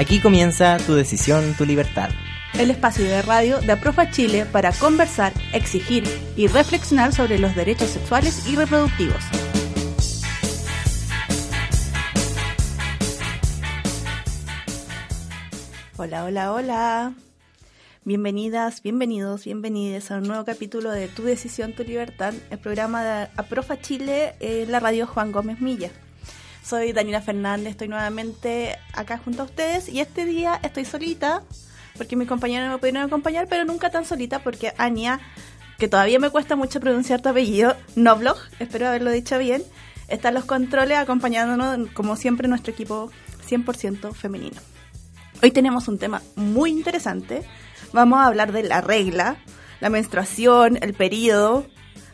Aquí comienza Tu Decisión, Tu Libertad. El espacio de radio de Aprofa Chile para conversar, exigir y reflexionar sobre los derechos sexuales y reproductivos. Hola, hola, hola. Bienvenidas, bienvenidos, bienvenidas a un nuevo capítulo de Tu Decisión, Tu Libertad, el programa de Aprofa Chile en la radio Juan Gómez Milla. Soy Daniela Fernández, estoy nuevamente acá junto a ustedes y este día estoy solita porque mis compañeros no me pudieron acompañar, pero nunca tan solita porque Ania, que todavía me cuesta mucho pronunciar tu apellido, Noblog, espero haberlo dicho bien, está en los controles acompañándonos como siempre nuestro equipo 100% femenino. Hoy tenemos un tema muy interesante. Vamos a hablar de la regla, la menstruación, el periodo,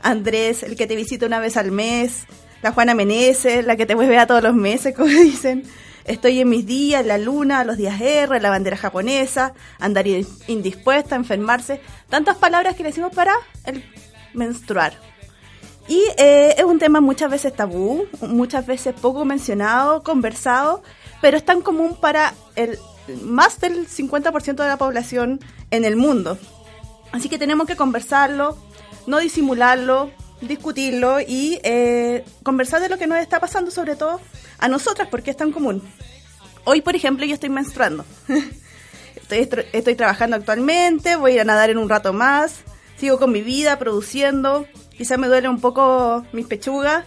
Andrés, el que te visita una vez al mes, la Juana Meneses, la que te vuelve a todos los meses, como dicen. Estoy en mis días, la luna, los días R, la bandera japonesa, andar indispuesta, enfermarse. Tantas palabras que le decimos para el menstruar. Y eh, es un tema muchas veces tabú, muchas veces poco mencionado, conversado, pero es tan común para el más del 50% de la población en el mundo. Así que tenemos que conversarlo, no disimularlo, discutirlo y eh, conversar de lo que nos está pasando, sobre todo a nosotras, porque es tan común. Hoy, por ejemplo, yo estoy menstruando. estoy, estoy trabajando actualmente, voy a nadar en un rato más, sigo con mi vida, produciendo. Quizás me duele un poco mis pechugas,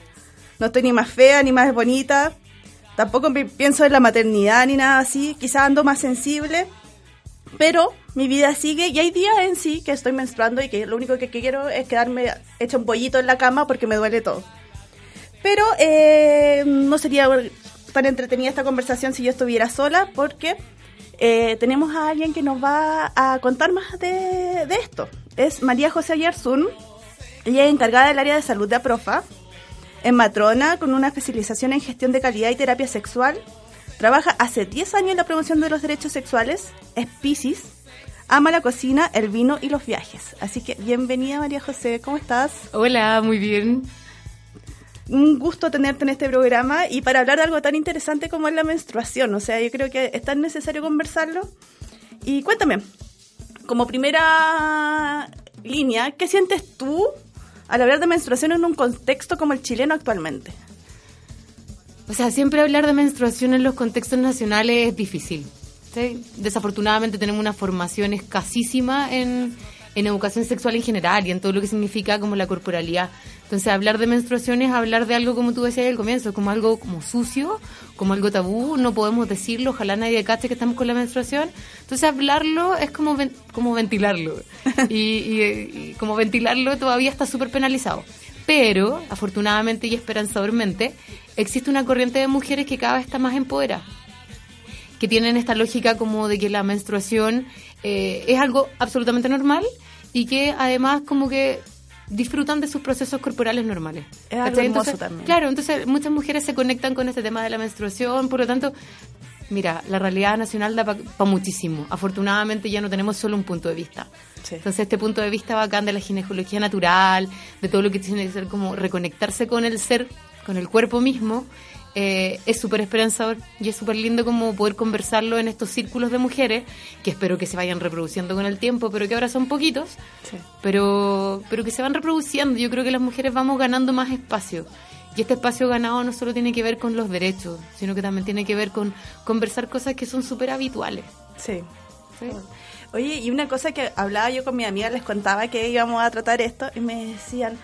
no estoy ni más fea ni más bonita. Tampoco pienso en la maternidad ni nada así, quizás ando más sensible, pero mi vida sigue y hay días en sí que estoy menstruando y que lo único que quiero es quedarme hecho un pollito en la cama porque me duele todo. Pero eh, no sería tan entretenida esta conversación si yo estuviera sola porque eh, tenemos a alguien que nos va a contar más de, esto. Es María José Ayarzún, ella es encargada del área de salud de APROFA, es matrona con una especialización en gestión de calidad y terapia sexual. Trabaja hace 10 años en la promoción de los derechos sexuales, es Piscis, ama la cocina, el vino y los viajes. Así que bienvenida María José, ¿cómo estás? Hola, muy bien. Un gusto tenerte en este programa y para hablar de algo tan interesante como es la menstruación. O sea, yo creo que es tan necesario conversarlo. Y cuéntame, como primera línea, ¿qué sientes tú al hablar de menstruación en un contexto como el chileno actualmente? O sea, siempre hablar de menstruación en los contextos nacionales es difícil. Desafortunadamente tenemos una formación escasísima en, en educación sexual en general y en todo lo que significa como la corporalidad. Entonces, hablar de menstruación es hablar de algo, como tú decías al comienzo, como algo como sucio, como algo tabú, no podemos decirlo, ojalá nadie cache que estamos con la menstruación. Entonces, hablarlo es como, como ventilarlo. y, y, como ventilarlo todavía está súper penalizado. Pero, afortunadamente y esperanzadormente, existe una corriente de mujeres que cada vez está más empoderada que tienen esta lógica como de que la menstruación eh, es algo absolutamente normal y que además como que disfrutan de sus procesos corporales normales. Es algo también. Claro, entonces muchas mujeres se conectan con este tema de la menstruación, por lo tanto, mira, la realidad nacional da para muchísimo. Afortunadamente ya no tenemos solo un punto de vista. Entonces este punto de vista bacán de la ginecología natural, de todo lo que tiene que ser como reconectarse con el ser, con el cuerpo mismo, eh, es súper esperanzador y es súper lindo como poder conversarlo en estos círculos de mujeres, que espero que se vayan reproduciendo con el tiempo, pero que ahora son poquitos, pero, pero que se van reproduciendo. Yo creo que las mujeres vamos ganando más espacio. Y este espacio ganado no solo tiene que ver con los derechos, sino que también tiene que ver con conversar cosas que son súper habituales. Sí. Oye, y una cosa que hablaba yo con mi amiga, les contaba que íbamos a tratar esto y me decían,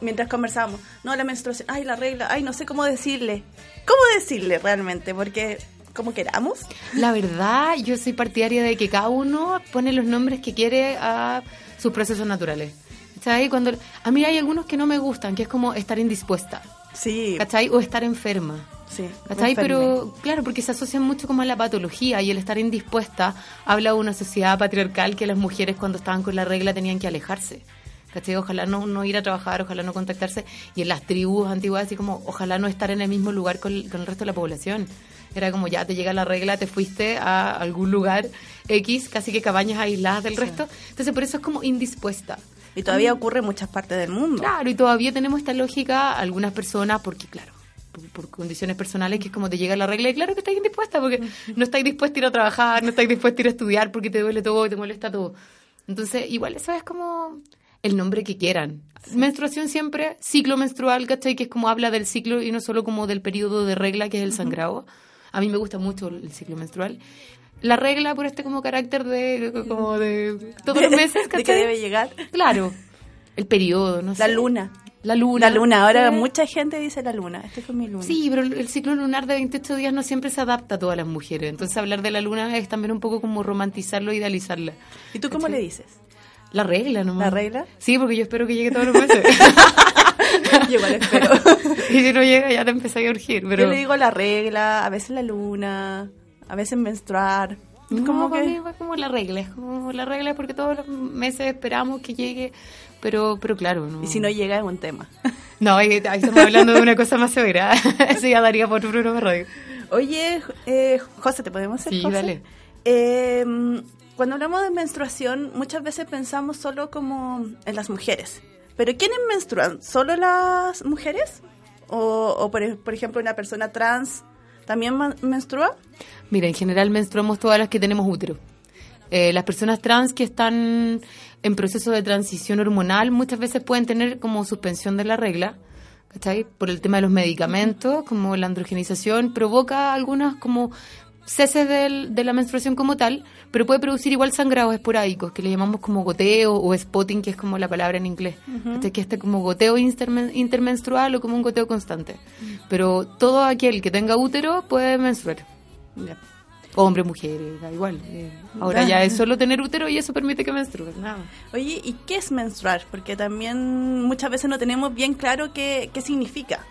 mientras conversábamos, no, la menstruación, ay, la regla, ay, no sé cómo decirle. ¿Cómo decirle realmente? Porque como queramos. La verdad, yo soy partidaria de que cada uno pone los nombres que quiere a sus procesos naturales. ¿Cachai? Cuando, a mí hay algunos que no me gustan, que es como estar indispuesta. Sí. ¿Cachai? O estar enferma. Sí, ¿Cachai? Pero claro, porque se asocia mucho como a la patología y el estar indispuesta habla de una sociedad patriarcal que las mujeres cuando estaban con la regla tenían que alejarse. ¿Cachai? Ojalá no, no ir a trabajar, ojalá no contactarse. Y en las tribus antiguas, así como, ojalá no estar en el mismo lugar con, con el resto de la población. Era como, ya te llega la regla, te fuiste a algún lugar X, casi que cabañas aisladas del resto. Entonces, por eso es como indispuesta. Y todavía ocurre en muchas partes del mundo. Claro, y todavía tenemos esta lógica, algunas personas, porque claro, por, por condiciones personales, que es como te llega la regla, y claro que estáis indispuesta, porque no estáis dispuesta a ir a trabajar, no estáis dispuesta a ir a estudiar, porque te duele todo, te molesta todo. Entonces, igual eso es como el nombre que quieran. Menstruación siempre, ciclo menstrual, ¿cachai? Que es como habla del ciclo y no solo como del periodo de regla, que es el sangrado. A mí me gusta mucho el ciclo menstrual. La regla por este como carácter de, como de todos los meses, de que ¿cachai? debe llegar. Claro, el periodo, no La sé. luna. La luna. La luna, ahora Sí. mucha gente dice la luna. Este fue mi luna. Sí, pero el el ciclo lunar de 28 días no siempre se adapta a todas las mujeres. Entonces hablar de la luna es también un poco como romantizarlo, idealizarla. ¿Y tú cómo le dices? La regla, ¿no? ¿La regla? Sí, porque yo espero que llegue todos los meses. Yo igual espero. y si no llega, ya te empecé a urgir. Pero... Yo le digo la regla, a veces la luna, a veces menstruar. No, como que... mí fue como la regla. Es como la regla porque todos los meses esperamos que llegue. Pero, pero claro, no. Y si no llega es un tema. No, ahí, ahí estamos hablando de una cosa más severa. Eso ya daría por un programa radio. Oye, eh, José, ¿te podemos hacer Sí, José? dale. Eh, cuando hablamos de menstruación, muchas veces pensamos solo como en las mujeres. ¿Pero quiénes menstruan? ¿Solo las mujeres? ¿O, o por, por ejemplo, una persona trans también menstrua? Mira, en general menstruamos todas las que tenemos útero. Eh, las personas trans que están en proceso de transición hormonal muchas veces pueden tener como suspensión de la regla, ¿cachai? Por el tema de los medicamentos, como la androgenización, provoca algunas como ceses del- de la menstruación como tal, pero puede producir igual sangrados esporádicos, que le llamamos como goteo o spotting, que es como la palabra en inglés. ¿cachai? Que este como goteo intermen- intermenstrual o como un goteo constante. Pero todo aquel que tenga útero puede menstruar. Hombre, mujer, da igual. eh, ahora ya es solo tener útero y eso permite que menstruen. Nada. Oye, ¿y qué es menstruar? Porque también muchas veces no tenemos bien claro qué, qué significa.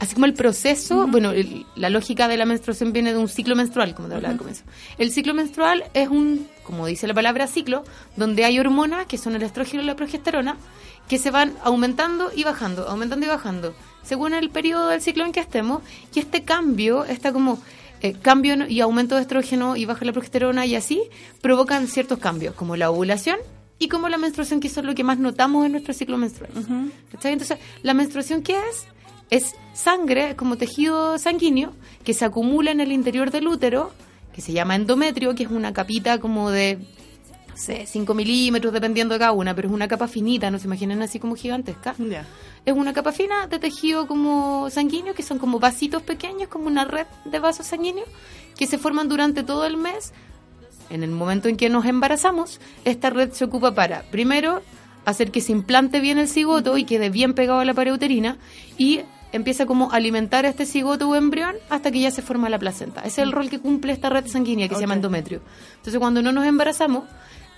Así como el proceso, bueno, el- la lógica de la menstruación viene de un ciclo menstrual, como te hablaba al comienzo. El ciclo menstrual es un, como dice la palabra ciclo, donde hay hormonas, que son el estrógeno y la progesterona, que se van aumentando y bajando, aumentando y bajando, según el periodo del ciclo en que estemos. Y este cambio, está como eh, cambio y aumento de estrógeno y baja la progesterona y así, provocan ciertos cambios, como la ovulación y como la menstruación, que eso es lo que más notamos en nuestro ciclo menstrual. ¿Cachai? Entonces, ¿la menstruación qué es? Es sangre, es como tejido sanguíneo, que se acumula en el interior del útero, que se llama endometrio, que es una capita como de, no sé, 5 milímetros, dependiendo de cada una, pero es una capa finita, no se imaginen así como gigantesca. Es una capa fina de tejido como sanguíneo, que son como vasitos pequeños, como una red de vasos sanguíneos, que se forman durante todo el mes. En el momento en que nos embarazamos, esta red se ocupa para, primero, hacer que se implante bien el cigoto y quede bien pegado a la pared uterina, y empieza como a alimentar a este cigoto o embrión hasta que ya se forma la placenta. Ese es el rol que cumple esta red sanguínea que se llama endometrio. Entonces, cuando no nos embarazamos,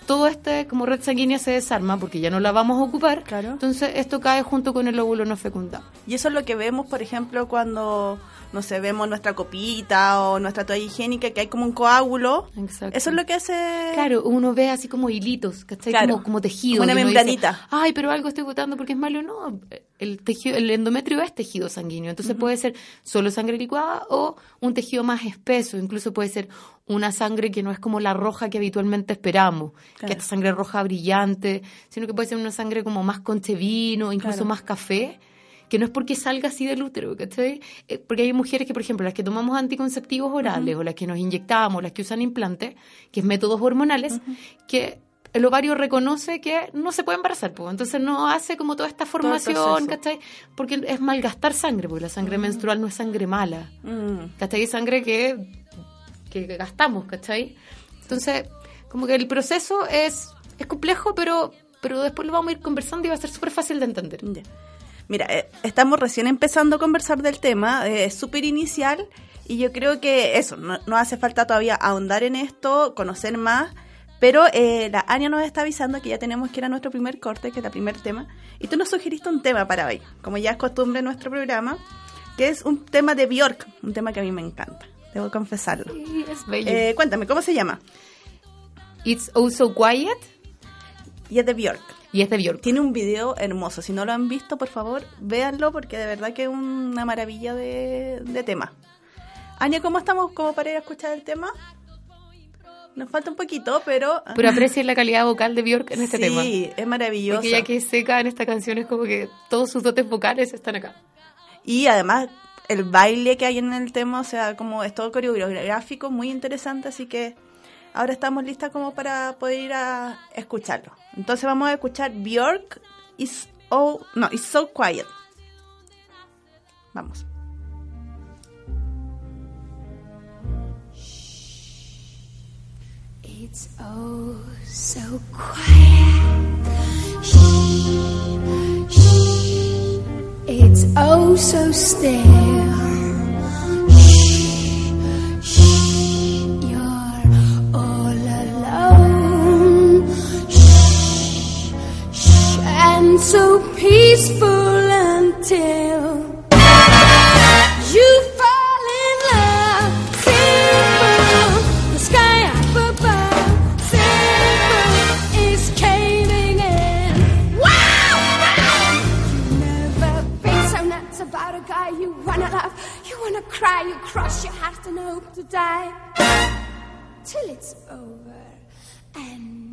todo este como red sanguínea se desarma porque ya no la vamos a ocupar. Claro. Entonces, esto cae junto con el óvulo no fecundado. Y eso es lo que vemos, por ejemplo, cuando, no sé, vemos nuestra copita o nuestra toalla higiénica, que hay como un coágulo. Exacto. Eso es lo que hace... Claro, uno ve así como hilitos, ¿cachai? Claro. Como, como tejido. Como una membranita. dice, Ay, pero algo estoy botando porque es malo. No, el, tejido, el endometrio es tejido sanguíneo. Entonces puede ser solo sangre licuada o un tejido más espeso. Incluso puede ser una sangre que no es como la roja que habitualmente esperamos, Claro. que esta sangre roja brillante, sino que puede ser una sangre como más conchevino, incluso Claro. más café que no es porque salga así del útero, ¿cachai? Eh, Porque hay mujeres que, por ejemplo, las que tomamos anticonceptivos orales o las que nos inyectamos, las que usan implantes, que es métodos hormonales, que el ovario reconoce que no se puede embarazar, pues. entonces no hace como toda esta formación. ¿cachai? Porque es malgastar sangre, porque la sangre menstrual no es sangre mala, Mm. ¿cachai? Es sangre que, que gastamos, ¿cachai? Entonces, como que el proceso es, es complejo, pero, pero después lo vamos a ir conversando y va a ser súper fácil de entender. Mira, eh, estamos recién empezando a conversar del tema, eh, es súper inicial y yo creo que eso, no, no hace falta todavía ahondar en esto, conocer más, pero eh, la Ania nos está avisando que ya tenemos que ir a nuestro primer corte, que es el primer tema, y tú nos sugeriste un tema para hoy, como ya es costumbre en nuestro programa, que es un tema de Bjork, un tema que a mí me encanta, debo confesarlo. Sí, es bello. Eh, cuéntame, ¿cómo se llama? It's Oh So Quiet Y es de Bjork. y es de Björk. Tiene un video hermoso. Si no lo han visto, por favor, véanlo porque de verdad que es una maravilla de, de tema. Ania, ¿cómo estamos como para ir a escuchar el tema? Nos falta un poquito, pero... Pero aprecien la calidad vocal de Björk en este sí, tema. es maravilloso. Porque ya que es seca en esta canción es como que todos sus dotes vocales están acá. Y además el baile que hay en el tema, o sea, como es todo coreográfico, muy interesante, así que ahora estamos listas como para poder ir a escucharlo. Entonces vamos a escuchar Björk is oh no, it's so quiet. Vamos. It's oh so quiet. It's oh so still. So peaceful until you fall in love. Simple, the sky up above. Simple is caving in. Wow! You never been so nuts about a guy you wanna love. You wanna cry, you cross your heart and hope to die till it's over, and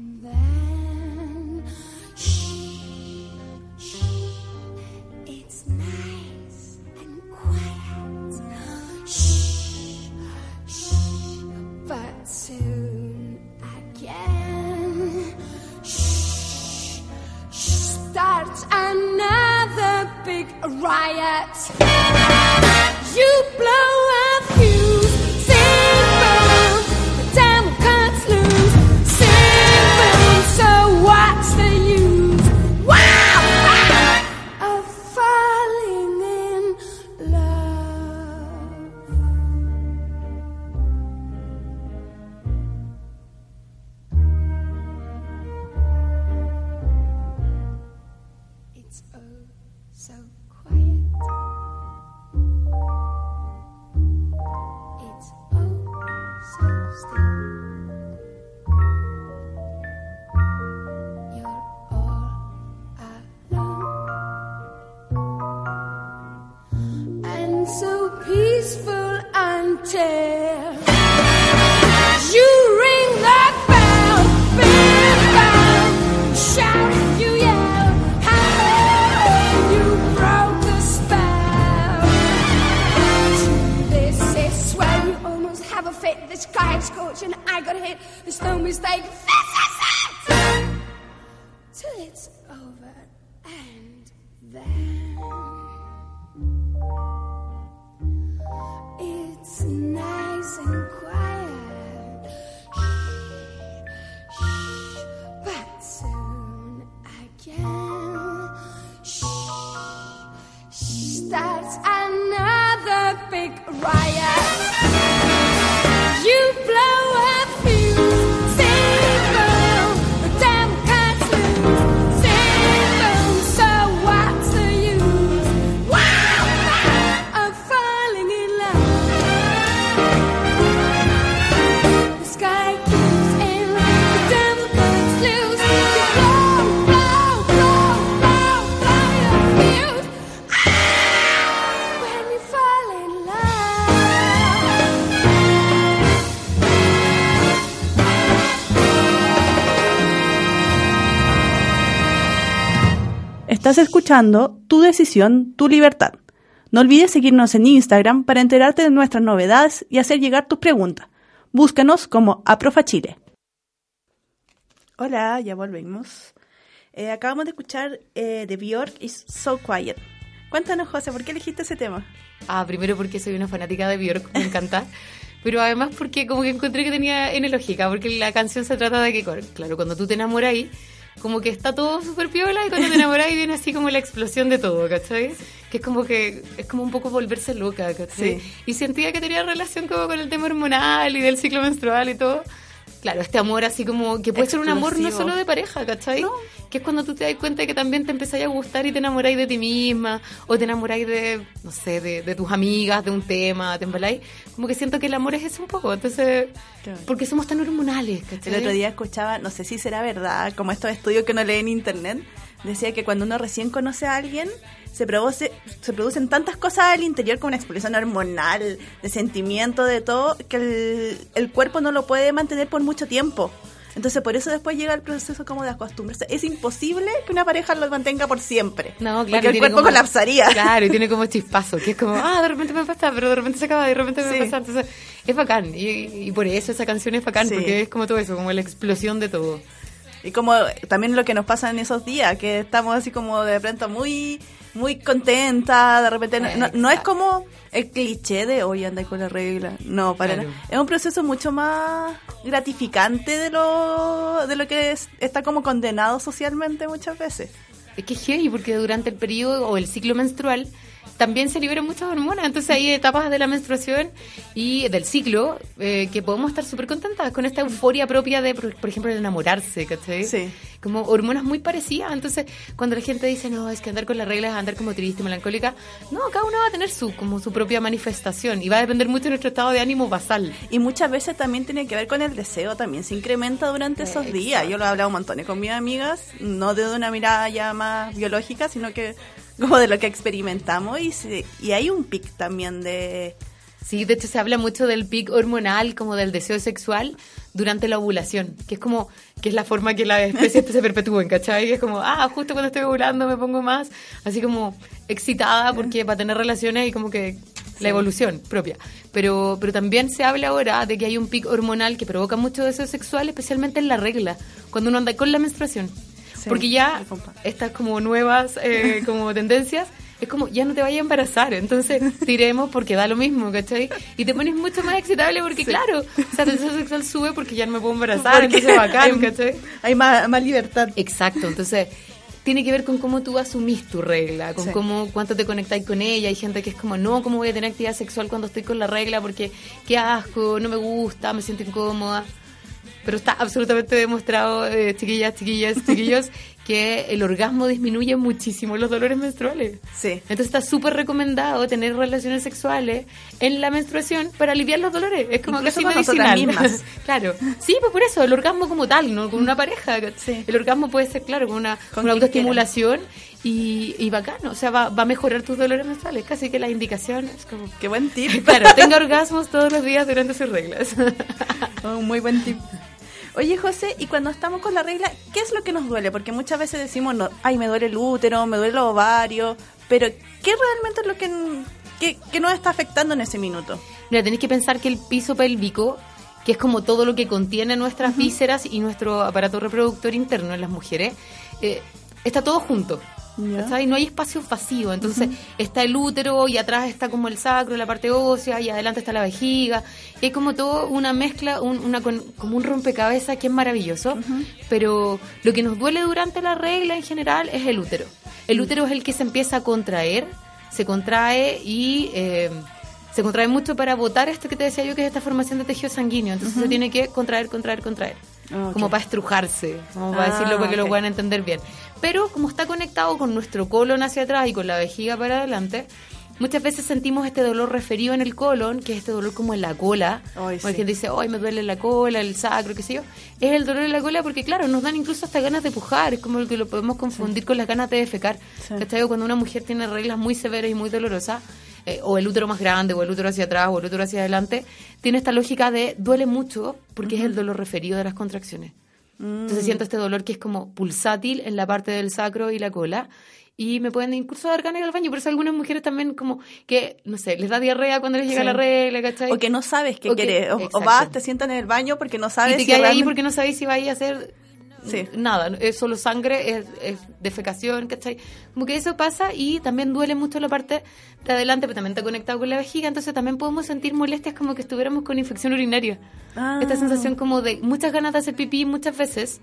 escuchando Tu decisión, tu libertad. No olvides seguirnos en Instagram para enterarte de nuestras novedades y hacer llegar tus preguntas. Búscanos como Aprofa Chile. Hola, ya volvemos. Eh, acabamos de escuchar eh, de Bjork is So Quiet. Cuéntanos, José, ¿por qué elegiste ese tema? Ah, primero porque soy una fanática de Björk, me encanta. Pero además porque como que encontré que tenía N lógica, porque la canción se trata de que, claro, cuando tú te enamoras ahí, como que está todo súper piola y cuando te enamoras ahí viene así como la explosión de todo, ¿cachai? Que es como que, es como un poco volverse loca, ¿cachai? Sí. Y sentía que tenía relación como con el tema hormonal y del ciclo menstrual y todo. Claro, este amor así como que puede ser un amor no Explosivo. solo de pareja, ¿cachai? Que es cuando tú te das cuenta de que también te empezáis a gustar y te enamoráis de ti misma, o te enamoráis de, no sé, de, de tus amigas, de un tema, te embaláis. Como que siento que el amor es eso un poco, entonces, Claro. porque somos tan hormonales, ¿cachai? El otro día escuchaba, no sé si será verdad, como estos estudios que uno lee en internet, decía que cuando uno recién conoce a alguien, se, produce, se producen tantas cosas al interior como una explosión hormonal, de sentimiento, de todo, que el, el cuerpo no lo puede mantener por mucho tiempo. Entonces por eso después llega el proceso como de acostumbrarse. Es imposible que una pareja lo mantenga por siempre. No, claro. Porque el cuerpo como- colapsaría. Claro, y tiene como chispazo, que es como, ah, de repente me pasa, pero de repente se acaba, de repente me Sí. pasa. Entonces, es bacán. Y, y por eso esa canción es bacán, Sí. porque es como todo eso, como la explosión de todo. Y como también lo que nos pasa en esos días, que estamos así como de pronto muy muy contenta, de repente no, no- es como el cliché de hoy anda con la regla, no, para Claro. nada. Es un proceso mucho más gratificante de lo de lo que es- está como condenado socialmente muchas veces. Es que es heavy, porque durante el periodo o el ciclo menstrual también se liberan muchas hormonas. Entonces hay etapas de la menstruación y del ciclo eh, que podemos estar súper contentas con esta euforia propia de, por, por ejemplo, de enamorarse, ¿cachai? Sí. Como hormonas muy parecidas. Entonces, cuando la gente dice, no, es que andar con la regla es andar como triste, melancólica, no, cada uno va a tener su, como su propia manifestación y va a depender mucho de nuestro estado de ánimo basal. Y muchas veces también tiene que ver con el deseo, también se incrementa durante esos Exacto. días. Yo lo he hablado un montón con mis amigas, no de una mirada ya más biológica, sino que como de lo que experimentamos y, se- y hay un pic también de... Sí, de hecho se habla mucho del pic hormonal, como del deseo sexual durante la ovulación, que es como, que es la forma que las especies se perpetúen, ¿cachai? Que es como, ah, justo cuando estoy ovulando me pongo más, así como excitada porque para tener relaciones y como que la evolución propia. Pero, pero también se habla ahora de que hay un pic hormonal que provoca mucho deseo sexual, especialmente en la regla, cuando uno anda con la menstruación. Sí, porque ya estas como nuevas eh, como tendencias es como ya no te vayas a embarazar, entonces tiremos porque da lo mismo, ¿cachai? Y te pones mucho más excitable porque claro, o sea, deseo sexual sube porque ya no me puedo embarazar, Porque entonces bacán, hay- ¿cachai? Hay más, más libertad. Exacto, entonces tiene que ver con cómo tú asumís tu regla, con Sí. cómo cuánto te conectáis con ella. Hay gente que es como, no, ¿cómo voy a tener actividad sexual cuando estoy con la regla? Porque qué asco, no me gusta, me siento incómoda. Pero está absolutamente demostrado, eh, chiquillas, chiquillas, chiquillos, que el orgasmo disminuye muchísimo los dolores menstruales. Sí. Entonces está súper recomendado tener relaciones sexuales en la menstruación para aliviar los dolores. Es como Incluso casi medicinal. mismas. claro. Sí, pues por eso, el orgasmo como tal, ¿no? Con una pareja. Sí. El orgasmo puede ser, claro, con una, Con una autoestimulación y, y bacano. O sea, va, va a mejorar tus dolores menstruales. Casi que la indicación es como... Qué buen tip. Claro, tenga orgasmos todos los días durante sus reglas. Un muy buen tip. Oye, José, y cuando estamos con la regla, ¿qué es lo que nos duele? Porque muchas veces decimos, no, ay, me duele el útero, me duele los ovarios, pero ¿qué realmente es lo que, que, que nos está afectando en ese minuto? Mira, tenéis que pensar que el piso pélvico, que es como todo lo que contiene nuestras vísceras y nuestro aparato reproductor interno en las mujeres, eh, está todo junto. ¿Cachai? No hay espacio vacío, entonces está el útero y atrás está como el sacro, la parte ósea y adelante está la vejiga. Y hay como todo una mezcla, un- una con- como un rompecabezas que es maravilloso, pero lo que nos duele durante la regla en general es el útero. El útero es el que se empieza a contraer, se contrae y eh, se contrae mucho para botar esto que te decía yo, que es esta formación de tejido sanguíneo. Entonces se tiene que contraer, contraer, contraer. Ah. Como para estrujarse, como para Ah, decirlo para que lo puedan entender bien. Pero como está conectado con nuestro colon hacia atrás y con la vejiga para adelante, muchas veces sentimos este dolor referido en el colon, que es este dolor como en la cola. Ay, sí. dice, ay, me duele la cola, el sacro, qué sé yo. Es el dolor en la cola porque, claro, nos dan incluso hasta ganas de pujar. Es como el que lo podemos confundir con las ganas de defecar. Sí. Cuando una mujer tiene reglas muy severas y muy dolorosas, eh, o el útero más grande, o el útero hacia atrás, o el útero hacia adelante, tiene esta lógica de duele mucho porque es el dolor referido de las contracciones. Entonces siento este dolor que es como pulsátil en la parte del sacro y la cola. Y me pueden incluso dar ganas de ir al baño. Por eso algunas mujeres también como que, no sé, les da diarrea cuando les llega Sí. la regla, ¿cachai? O que no sabes qué O que- quieres. O, vas, te sientas en el baño porque no sabes y te si quedas ahí realmente- porque no sabéis si vais a hacer Sí. nada, es solo sangre, es, es defecación, ¿cachai? Como que eso pasa y también duele mucho la parte de adelante, pero también está conectado con la vejiga, entonces también podemos sentir molestias como que estuviéramos con infección urinaria. Ah. Esta sensación como de muchas ganas de hacer pipí muchas veces,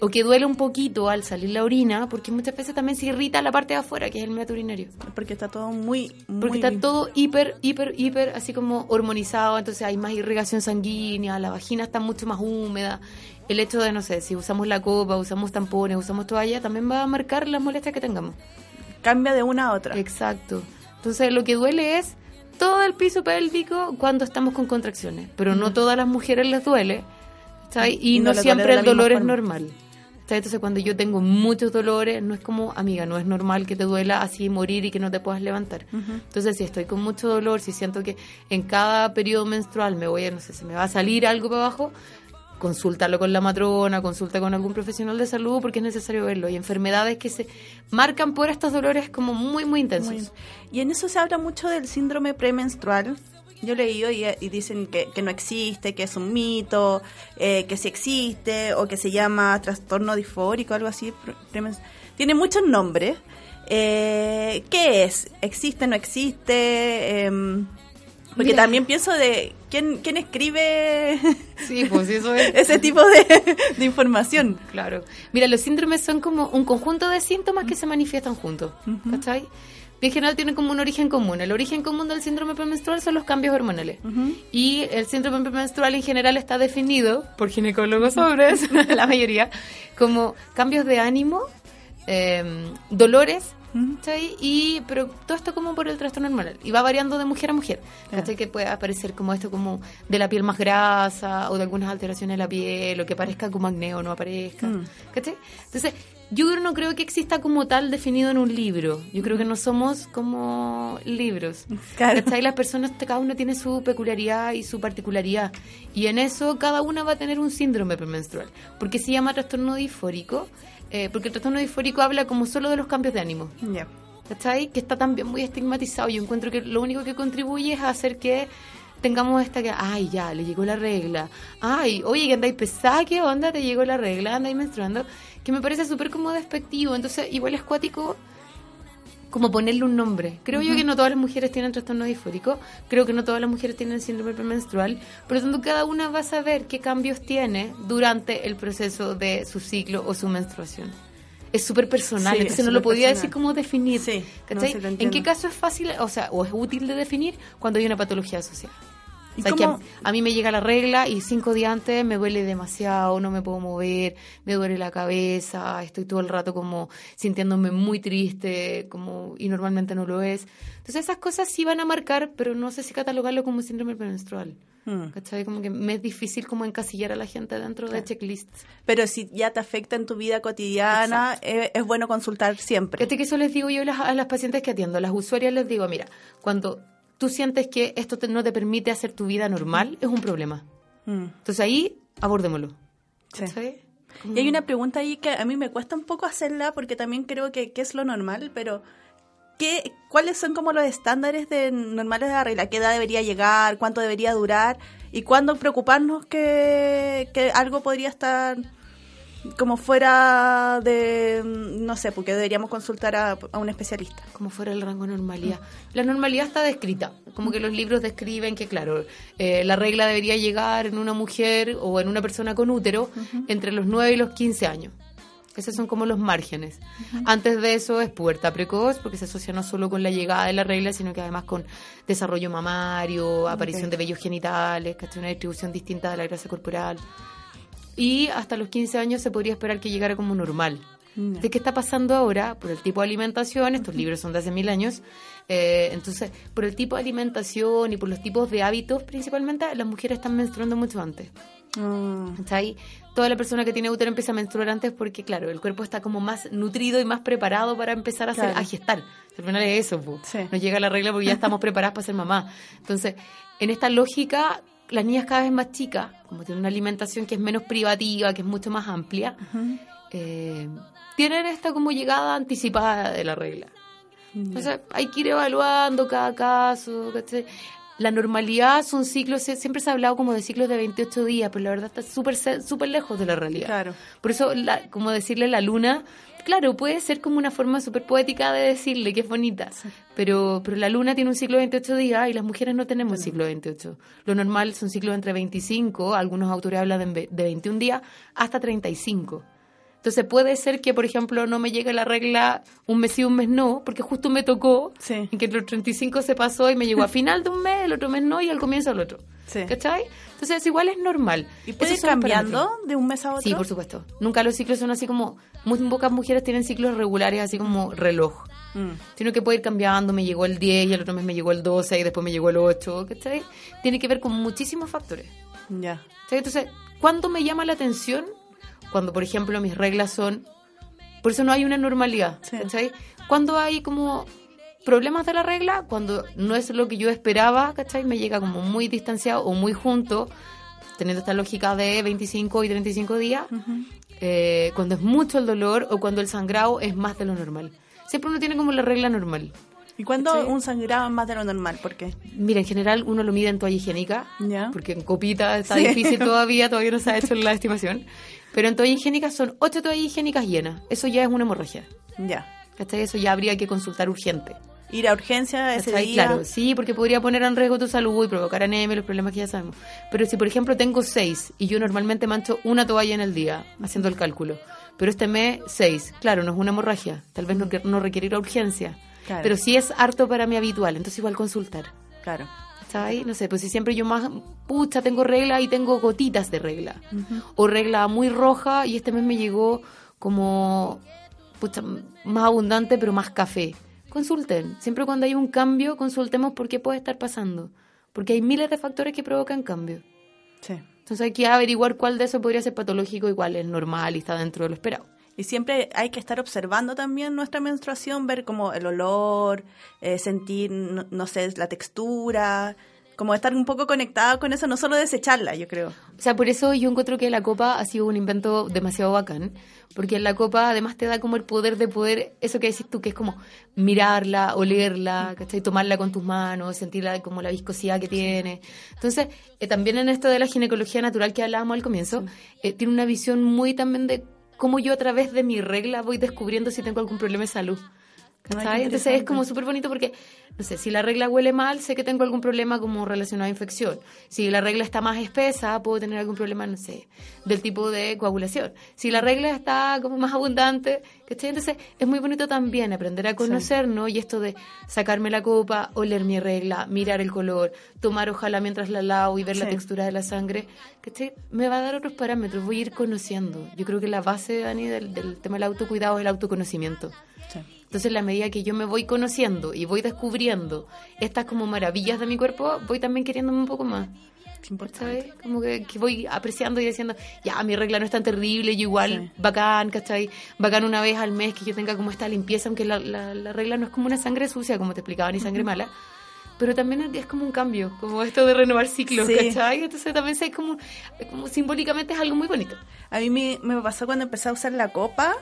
o que duele un poquito al salir la orina, porque muchas veces también se irrita la parte de afuera, que es el meato urinario. Porque está todo muy, muy Porque está todo hiper, hiper, hiper, así como hormonizado, entonces hay más irrigación sanguínea, la vagina está mucho más húmeda. El hecho de, no sé, si usamos la copa, usamos tampones, usamos toalla, también va a marcar las molestias que tengamos. cambia de una a otra. Exacto. Entonces lo que duele es todo el piso pélvico cuando estamos con contracciones, pero no todas las mujeres les duele, ¿sabes? Y, Y no siempre el dolor es forma. normal. ¿sabes? Entonces cuando yo tengo muchos dolores, no es como, amiga, no es normal que te duela así morir y que no te puedas levantar. Entonces si estoy con mucho dolor, si siento que en cada periodo menstrual me voy a, no sé, se me va a salir algo para abajo, consúltalo con la matrona, consulta con algún profesional de salud porque es necesario verlo. Hay enfermedades que se marcan por estos dolores como muy, muy intensos. Y en eso se habla mucho del síndrome premenstrual. Yo he leído y, y dicen que, que no existe, que es un mito, eh, que sí existe, o que se llama trastorno disfórico, algo así. Tiene muchos nombres. Eh, ¿Qué es? ¿Existe, no existe? Em, porque Mira. también pienso de quién, quién escribe Sí, pues eso es. ese tipo de, de información. Claro. Mira, los síndromes son como un conjunto de síntomas que se manifiestan juntos. ¿Cachai? Y en general tienen como un origen común. El origen común del síndrome premenstrual son los cambios hormonales. Y el síndrome premenstrual en general está definido por ginecólogos hombres, la mayoría, como cambios de ánimo, em, dolores, ¿cachai? Y, pero todo esto como por el trastorno hormonal. Y va variando de mujer a mujer. ¿Cachai? Que puede aparecer como esto como de la piel más grasa o de algunas alteraciones de la piel o que parezca como acné o no aparezca. ¿Cachai? Entonces, yo no creo que exista como tal definido en un libro. Yo creo que no somos como libros. Claro. ¿Cachai? Las personas, cada uno tiene su peculiaridad y su particularidad. Y en eso cada una va a tener un síndrome premenstrual. ¿Por qué se llama trastorno disfórico? Eh, porque el trastorno disfórico habla como solo de los cambios de ánimo. Ya. ¿Cachai? Que está también muy estigmatizado. Yo encuentro que lo único que contribuye es a hacer que tengamos esta que, ay, ya, le llegó la regla. Ay, oye, que andáis pesada, ¿qué onda? Te llegó la regla, andáis menstruando. Que me parece súper como despectivo. Entonces, igual es cuático como ponerle un nombre. Creo yo que no todas las mujeres tienen trastorno disfórico, creo que no todas las mujeres tienen síndrome premenstrual, por lo tanto cada una va a saber qué cambios tiene durante el proceso de su ciclo o su menstruación. Es súper personal, Sí, entonces es no lo podía personal. decir cómo definir. ¿En qué caso es fácil, o sea, o es útil de definir cuando hay una patología social? ¿Y O sea, que a, a mí me llega la regla y cinco días antes me duele demasiado, no me puedo mover, me duele la cabeza, estoy todo el rato como sintiéndome muy triste, como y normalmente no lo es. Entonces esas cosas sí van a marcar, pero no sé si catalogarlo como síndrome premenstrual. Hmm. ¿Cachai? Como que me es difícil como encasillar a la gente dentro de checklists. Pero si ya te afecta en tu vida cotidiana, eh, es, bueno consultar siempre. Fíjate que eso les digo yo a las, a las pacientes que atiendo, a las usuarias les digo, mira, cuando tú sientes que esto te- no te permite hacer tu vida normal, es un problema. Mm, Entonces ahí abordémoslo. sí. Y hay una pregunta ahí que a mí me cuesta un poco hacerla porque también creo que, que es lo normal, pero ¿qué, ¿cuáles son como los estándares de normales de la regla? ¿Qué edad debería llegar? ¿Cuánto debería durar? ¿Y cuándo preocuparnos que, que algo podría estar como fuera de, mm, no sé, porque deberíamos consultar a, a un especialista? como fuera el rango de normalidad. La normalidad está descrita, como que los libros describen que, claro, eh, la regla debería llegar en una mujer o en una persona con útero entre los 9 y los 15 años. Esos son como los márgenes. Antes de eso es pubertad precoz, porque se asocia no solo con la llegada de la regla, sino que además con desarrollo mamario, aparición de vellos genitales, ¿cachai? una distribución distinta de la grasa corporal. Y hasta los 15 años se podría esperar que llegara como normal. Ya. ¿De qué está pasando ahora? Por el tipo de alimentación, estos libros son de hace mil años, eh, entonces, por el tipo de alimentación y por los tipos de hábitos, principalmente, las mujeres están menstruando mucho antes. Mm, ¿Cachai? Toda la persona que tiene útero empieza a menstruar antes porque, claro, el cuerpo está como más nutrido y más preparado para empezar a, hacer, a gestar. Al final es eso. Sí. nos llega la regla porque ya estamos preparadas para ser mamá. Entonces, en esta lógica, las niñas cada vez más chicas, como tienen una alimentación que es menos privativa, que es mucho más amplia, eh, tienen esta como llegada anticipada de la regla. Entonces hay que ir evaluando cada caso. ¿cachai? La normalidad son ciclos, siempre se ha hablado como de ciclos de 28 días, pero la verdad está súper súper lejos de la realidad. Claro. Por eso, la- como decirle la luna, claro, puede ser como una forma súper poética de decirle que es bonita, pero, pero la luna tiene un ciclo de 28 días y las mujeres no tenemos ciclo de 28. Lo normal son ciclos entre 25, algunos autores hablan de, de 21 días, hasta 35. Entonces puede ser que, por ejemplo, no me llegue la regla un mes y un mes no, porque justo me tocó Sí. en que los 35 se pasó y me llegó a final de un mes, el otro mes no y al comienzo del otro. Sí. ¿Cachai? Entonces igual es normal. ¿Y puede ir cambiando de un mes a otro? Sí, por supuesto. Nunca los ciclos son así como... Muy pocas mujeres tienen ciclos regulares así como reloj. Mm. Sino que puede ir cambiando, me llegó el 10 y el otro mes me llegó el 12 y después me llegó el 8, ¿cachai? Tiene que ver con muchísimos factores. Ya. ¿cachai? Entonces, ¿cuándo me llama la atención? Cuando, por ejemplo, mis reglas son... Por eso no hay una normalidad, Sí. ¿cachai? Cuando hay como problemas de la regla, cuando no es lo que yo esperaba, ¿cachai? Me llega como muy distanciado o muy junto, teniendo esta lógica de 25 y 35 días, eh, cuando es mucho el dolor o cuando el sangrado es más de lo normal. Siempre uno tiene como la regla normal. ¿Y cuándo un sangrado es más de lo normal? ¿Por qué? Mira, en general uno lo mide en toalla higiénica, Ya. porque en copita está Sí. difícil todavía, todavía no se ha hecho la estimación. Pero en toalla higiénica son 8 toallas higiénicas llenas. Eso ya es una hemorragia. Ya. ¿Cachai? Eso ya habría que consultar urgente. Ir a urgencia ese ¿Cachai? día. Claro, sí, porque podría poner en riesgo tu salud y provocar anemia, los problemas que ya sabemos. Pero si, por ejemplo, tengo 6 y yo normalmente mancho una toalla en el día, haciendo el cálculo, pero este mes 6, claro, no es una hemorragia, tal vez no, no requerirá urgencia, Claro. pero sí es harto para mi habitual, entonces igual consultar. Claro. ¿Sabes? No sé, pues si siempre yo más, pucha, tengo regla y tengo gotitas de regla. O regla muy roja y este mes me llegó como, pucha, más abundante pero más café. Consulten. Siempre cuando hay un cambio, consultemos por qué puede estar pasando. Porque hay miles de factores que provocan cambio. Sí. Entonces hay que averiguar cuál de esos podría ser patológico y cuál es normal y está dentro de lo esperado. Y siempre hay que estar observando también nuestra menstruación, ver como el olor, eh, sentir, no, no sé, la textura, como estar un poco conectada con eso, no solo desecharla, yo creo. O sea, por eso yo encuentro que la copa ha sido un invento demasiado bacán, porque en la copa además te da como el poder de poder, eso que decís tú, que es como mirarla, olerla, ¿cachai? Tomarla con tus manos, sentirla como la viscosidad que tiene. Entonces, eh, también en esto de la ginecología natural que hablábamos al comienzo, eh, tiene una visión muy también de cómo yo a través de mi regla voy descubriendo si tengo algún problema de salud. Entonces es como súper bonito porque, no sé, si la regla huele mal, sé que tengo algún problema como relacionado a infección. Si la regla está más espesa, puedo tener algún problema, no sé, del tipo de coagulación. Si la regla está como más abundante, ¿cachai? Entonces es muy bonito también aprender a conocernos y esto de sacarme la copa, oler mi regla, mirar el color, tomar ojalá mientras la lavo y ver la Sí. textura de la sangre, ¿cachai? Me va a dar otros parámetros, voy a ir conociendo. Yo creo que la base, Dani, del, del tema del autocuidado es el autoconocimiento. Sí. Entonces, en la medida que yo me voy conociendo y voy descubriendo estas como maravillas de mi cuerpo, voy también queriéndome un poco más. Es importante. ¿Sabes? Como que, que voy apreciando y diciendo, ya, mi regla no es tan terrible, yo igual, bacán, ¿cachai? Bacán una vez al mes que yo tenga como esta limpieza, aunque la, la, la regla no es como una sangre sucia, como te explicaba, ni sangre mala. Pero también es como un cambio, como esto de renovar ciclos, Sí. ¿cachai? Entonces también es como, como simbólicamente es algo muy bonito. A mí me, me pasó cuando empecé a usar la copa,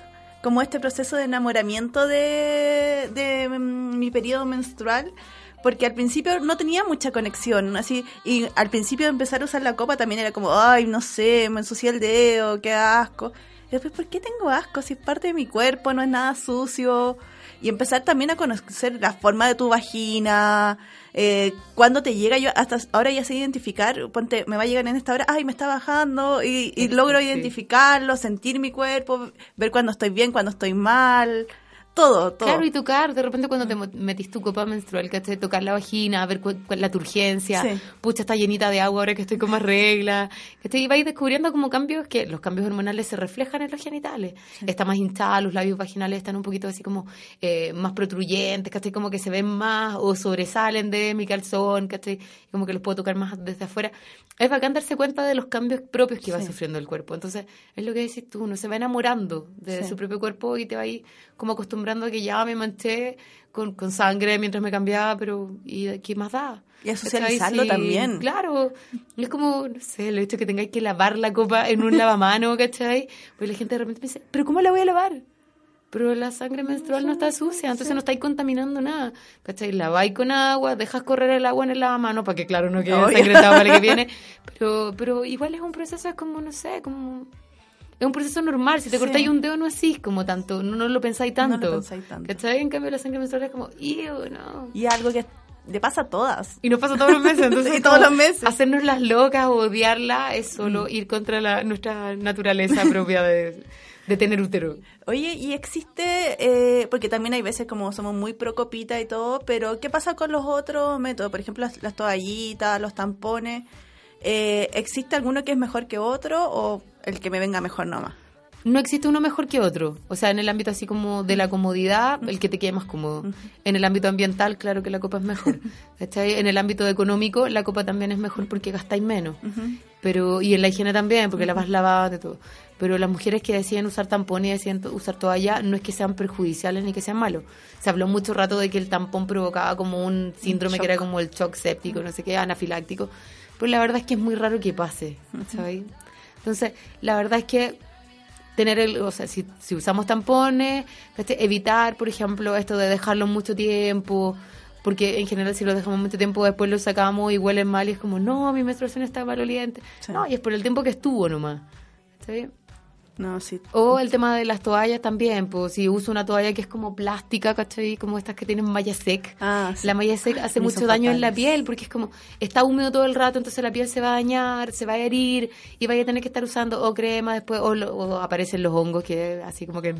como este proceso de enamoramiento de, de mm, mi periodo menstrual, porque al principio no tenía mucha conexión, así, y al principio de empezar a usar la copa también era como, ay, no sé, me ensucié el dedo, qué asco. Y después, ¿por qué tengo asco? Si es parte de mi cuerpo, no es nada sucio. Y empezar también a conocer la forma de tu vagina, eh, cuándo te llega, yo hasta ahora ya sé identificar, ponte, me va a llegar en esta hora, ay, me está bajando, y, y logro Sí. identificarlo, sentir mi cuerpo, ver cuando estoy bien, cuando estoy mal, todo, todo. Claro, y tocar, de repente cuando te metís tu copa menstrual, que te tocar la vagina, ver la turgencia, Sí. pucha, está llenita de agua ahora que estoy con más regla, que te vais descubriendo como cambios que los cambios hormonales se reflejan en los genitales. Está más hinchada, los labios vaginales están un poquito así como eh, más protruyentes, ¿cachai? Como que se ven más o sobresalen de mi calzón, ¿cachai? Como que los puedo tocar más desde afuera. Es bacán darse cuenta de los cambios propios que va Sí. sufriendo el cuerpo. Entonces, es lo que decís tú, uno se va enamorando de Sí. su propio cuerpo y te va ahí como acostumbrando a que ya me manché con, con sangre mientras me cambiaba, pero ¿y qué más da? Y a socializarlo Sí, también. Claro, es como, no sé, lo hecho que tengáis que lavar la copa en un lavamano, ¿cachai? Pues la gente de repente me dice, ¿pero cómo la voy a lavar? Pero la sangre menstrual no está sucia, entonces no estáis contaminando nada. ¿Cachai? Laváis con agua, dejas correr el agua en el lavamano para que, claro, no quede Obvio. ensangrentada para que viene. Pero, pero igual es un proceso, es como, no sé, como... Es un proceso normal. Si te Sí. cortáis un dedo no así como tanto, no, no lo pensáis No lo tanto. pensáis tanto. ¿Cachai? En cambio la sangre menstrual es como, ¡ew, no! Y algo que le pasa a todas. Y nos pasa todos los meses, entonces Y todos los meses. Hacernos las locas o odiarla es solo ir contra la, nuestra naturaleza propia de, de tener útero. Oye, y existe, eh, porque también hay veces como somos muy pro copita y todo, pero ¿qué pasa con los otros métodos? Por ejemplo, las, las toallitas, los tampones. Eh, ¿Existe alguno que es mejor que otro o el que me venga mejor nomás? No existe uno mejor que otro. O sea, en el ámbito así como de la comodidad, el que te quede más cómodo. En el ámbito ambiental, claro que la copa es mejor. ¿Cachai? En el ámbito económico, la copa también es mejor porque gastáis menos. Pero, y en la higiene también, porque la vas lavada de todo. Pero las mujeres que deciden usar tampón y deciden usar toalla, no es que sean perjudiciales ni que sean malos. Se habló mucho rato de que el tampón provocaba como un síndrome que era como el shock séptico, no sé qué, anafiláctico. Pero la verdad es que es muy raro que pase, ¿sabes? Entonces, la verdad es que tener el, o sea, si, si usamos tampones, evitar, por ejemplo, esto de dejarlo mucho tiempo, porque en general si lo dejamos mucho tiempo después lo sacamos y huelen mal y es como, no, mi menstruación está maloliente. Sí. No, y es por el tiempo que estuvo nomás. ¿cachai? No, sí. O el tema de las toallas también, pues si uso una toalla que es como plástica, ¿cachai? Como estas que tienen malla sec. Ah, sí. La malla sec hace mucho daño en la piel porque es como, está húmedo todo el rato, entonces la piel se va a dañar, se va a herir y vaya a tener que estar usando o crema después o, lo- o aparecen los hongos que así como que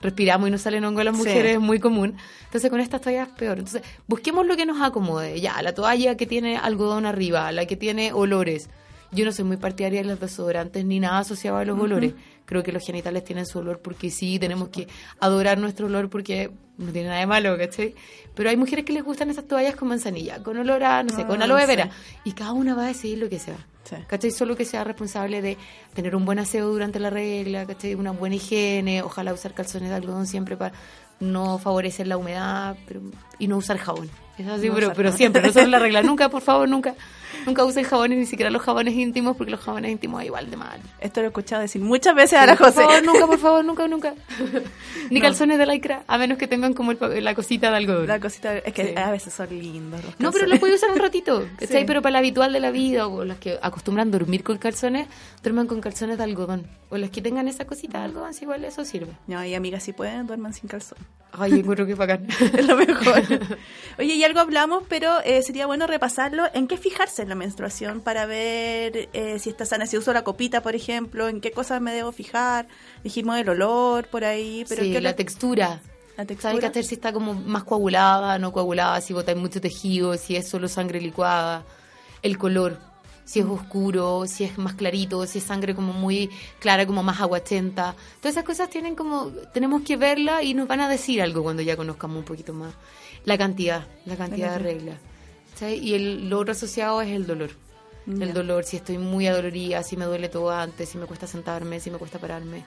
respiramos y nos salen hongos a las Sí. mujeres, es muy común. Entonces con estas toallas es peor. Entonces busquemos lo que nos acomode. Ya, la toalla que tiene algodón arriba, la que tiene olores. Yo no soy muy partidaria de los desodorantes ni nada asociado a los olores. Creo que los genitales tienen su olor porque sí, tenemos que adorar nuestro olor porque no tiene nada de malo, ¿cachai? Pero hay mujeres que les gustan esas toallas con manzanilla, con olor a, no sé, con Ah, aloe sí. vera. Y cada una va a decidir lo que sea. Sí. ¿Cachai? Solo que sea responsable de tener un buen aseo durante la regla, ¿cachai? Una buena higiene, ojalá usar calzones de algodón siempre para no favorecer la humedad pero, y no usar jabón. Es así, No pero, pero siempre, no solo la regla. Nunca, por favor, nunca. Nunca usen jabones, ni siquiera los jabones íntimos, porque los jabones íntimos es igual de mal. Esto lo he escuchado decir muchas veces a la por José. favor, nunca, por favor, nunca, nunca. Ni calzones de lycra, a menos que tengan como el la cosita de algodón. La cosita, es que Sí. a veces son lindos. los No, pero calzones. lo puedes usar un ratito, ¿cachai? Sí. Pero para la habitual de la vida, o los que acostumbran dormir con calzones, duerman con calzones de algodón. O los que tengan esa cosita de algodón, si igual eso sirve. No, y amigas, si pueden, duerman sin calzón. Ay, encuentro que bacán. es lo mejor. Oye, algo hablamos, pero eh, sería bueno repasarlo. ¿En qué fijarse en la menstruación para ver eh, si está sana? Si uso la copita, por ejemplo, ¿en qué cosas me debo fijar? Dijimos el olor por ahí, pero sí, ¿qué la textura. la textura. ¿Sabes que hacer si está como más coagulada, no coagulada, si botáis mucho tejido, si es solo sangre licuada? El color, si es oscuro, si es más clarito, si es sangre como muy clara, como más aguachenta. Todas esas cosas tienen como, tenemos que verla y nos van a decir algo cuando ya conozcamos un poquito más. La cantidad, la cantidad de reglas. ¿sabes? Y el, lo otro asociado es el dolor. El dolor, si estoy muy adolorida, si me duele todo antes, si me cuesta sentarme, si me cuesta pararme.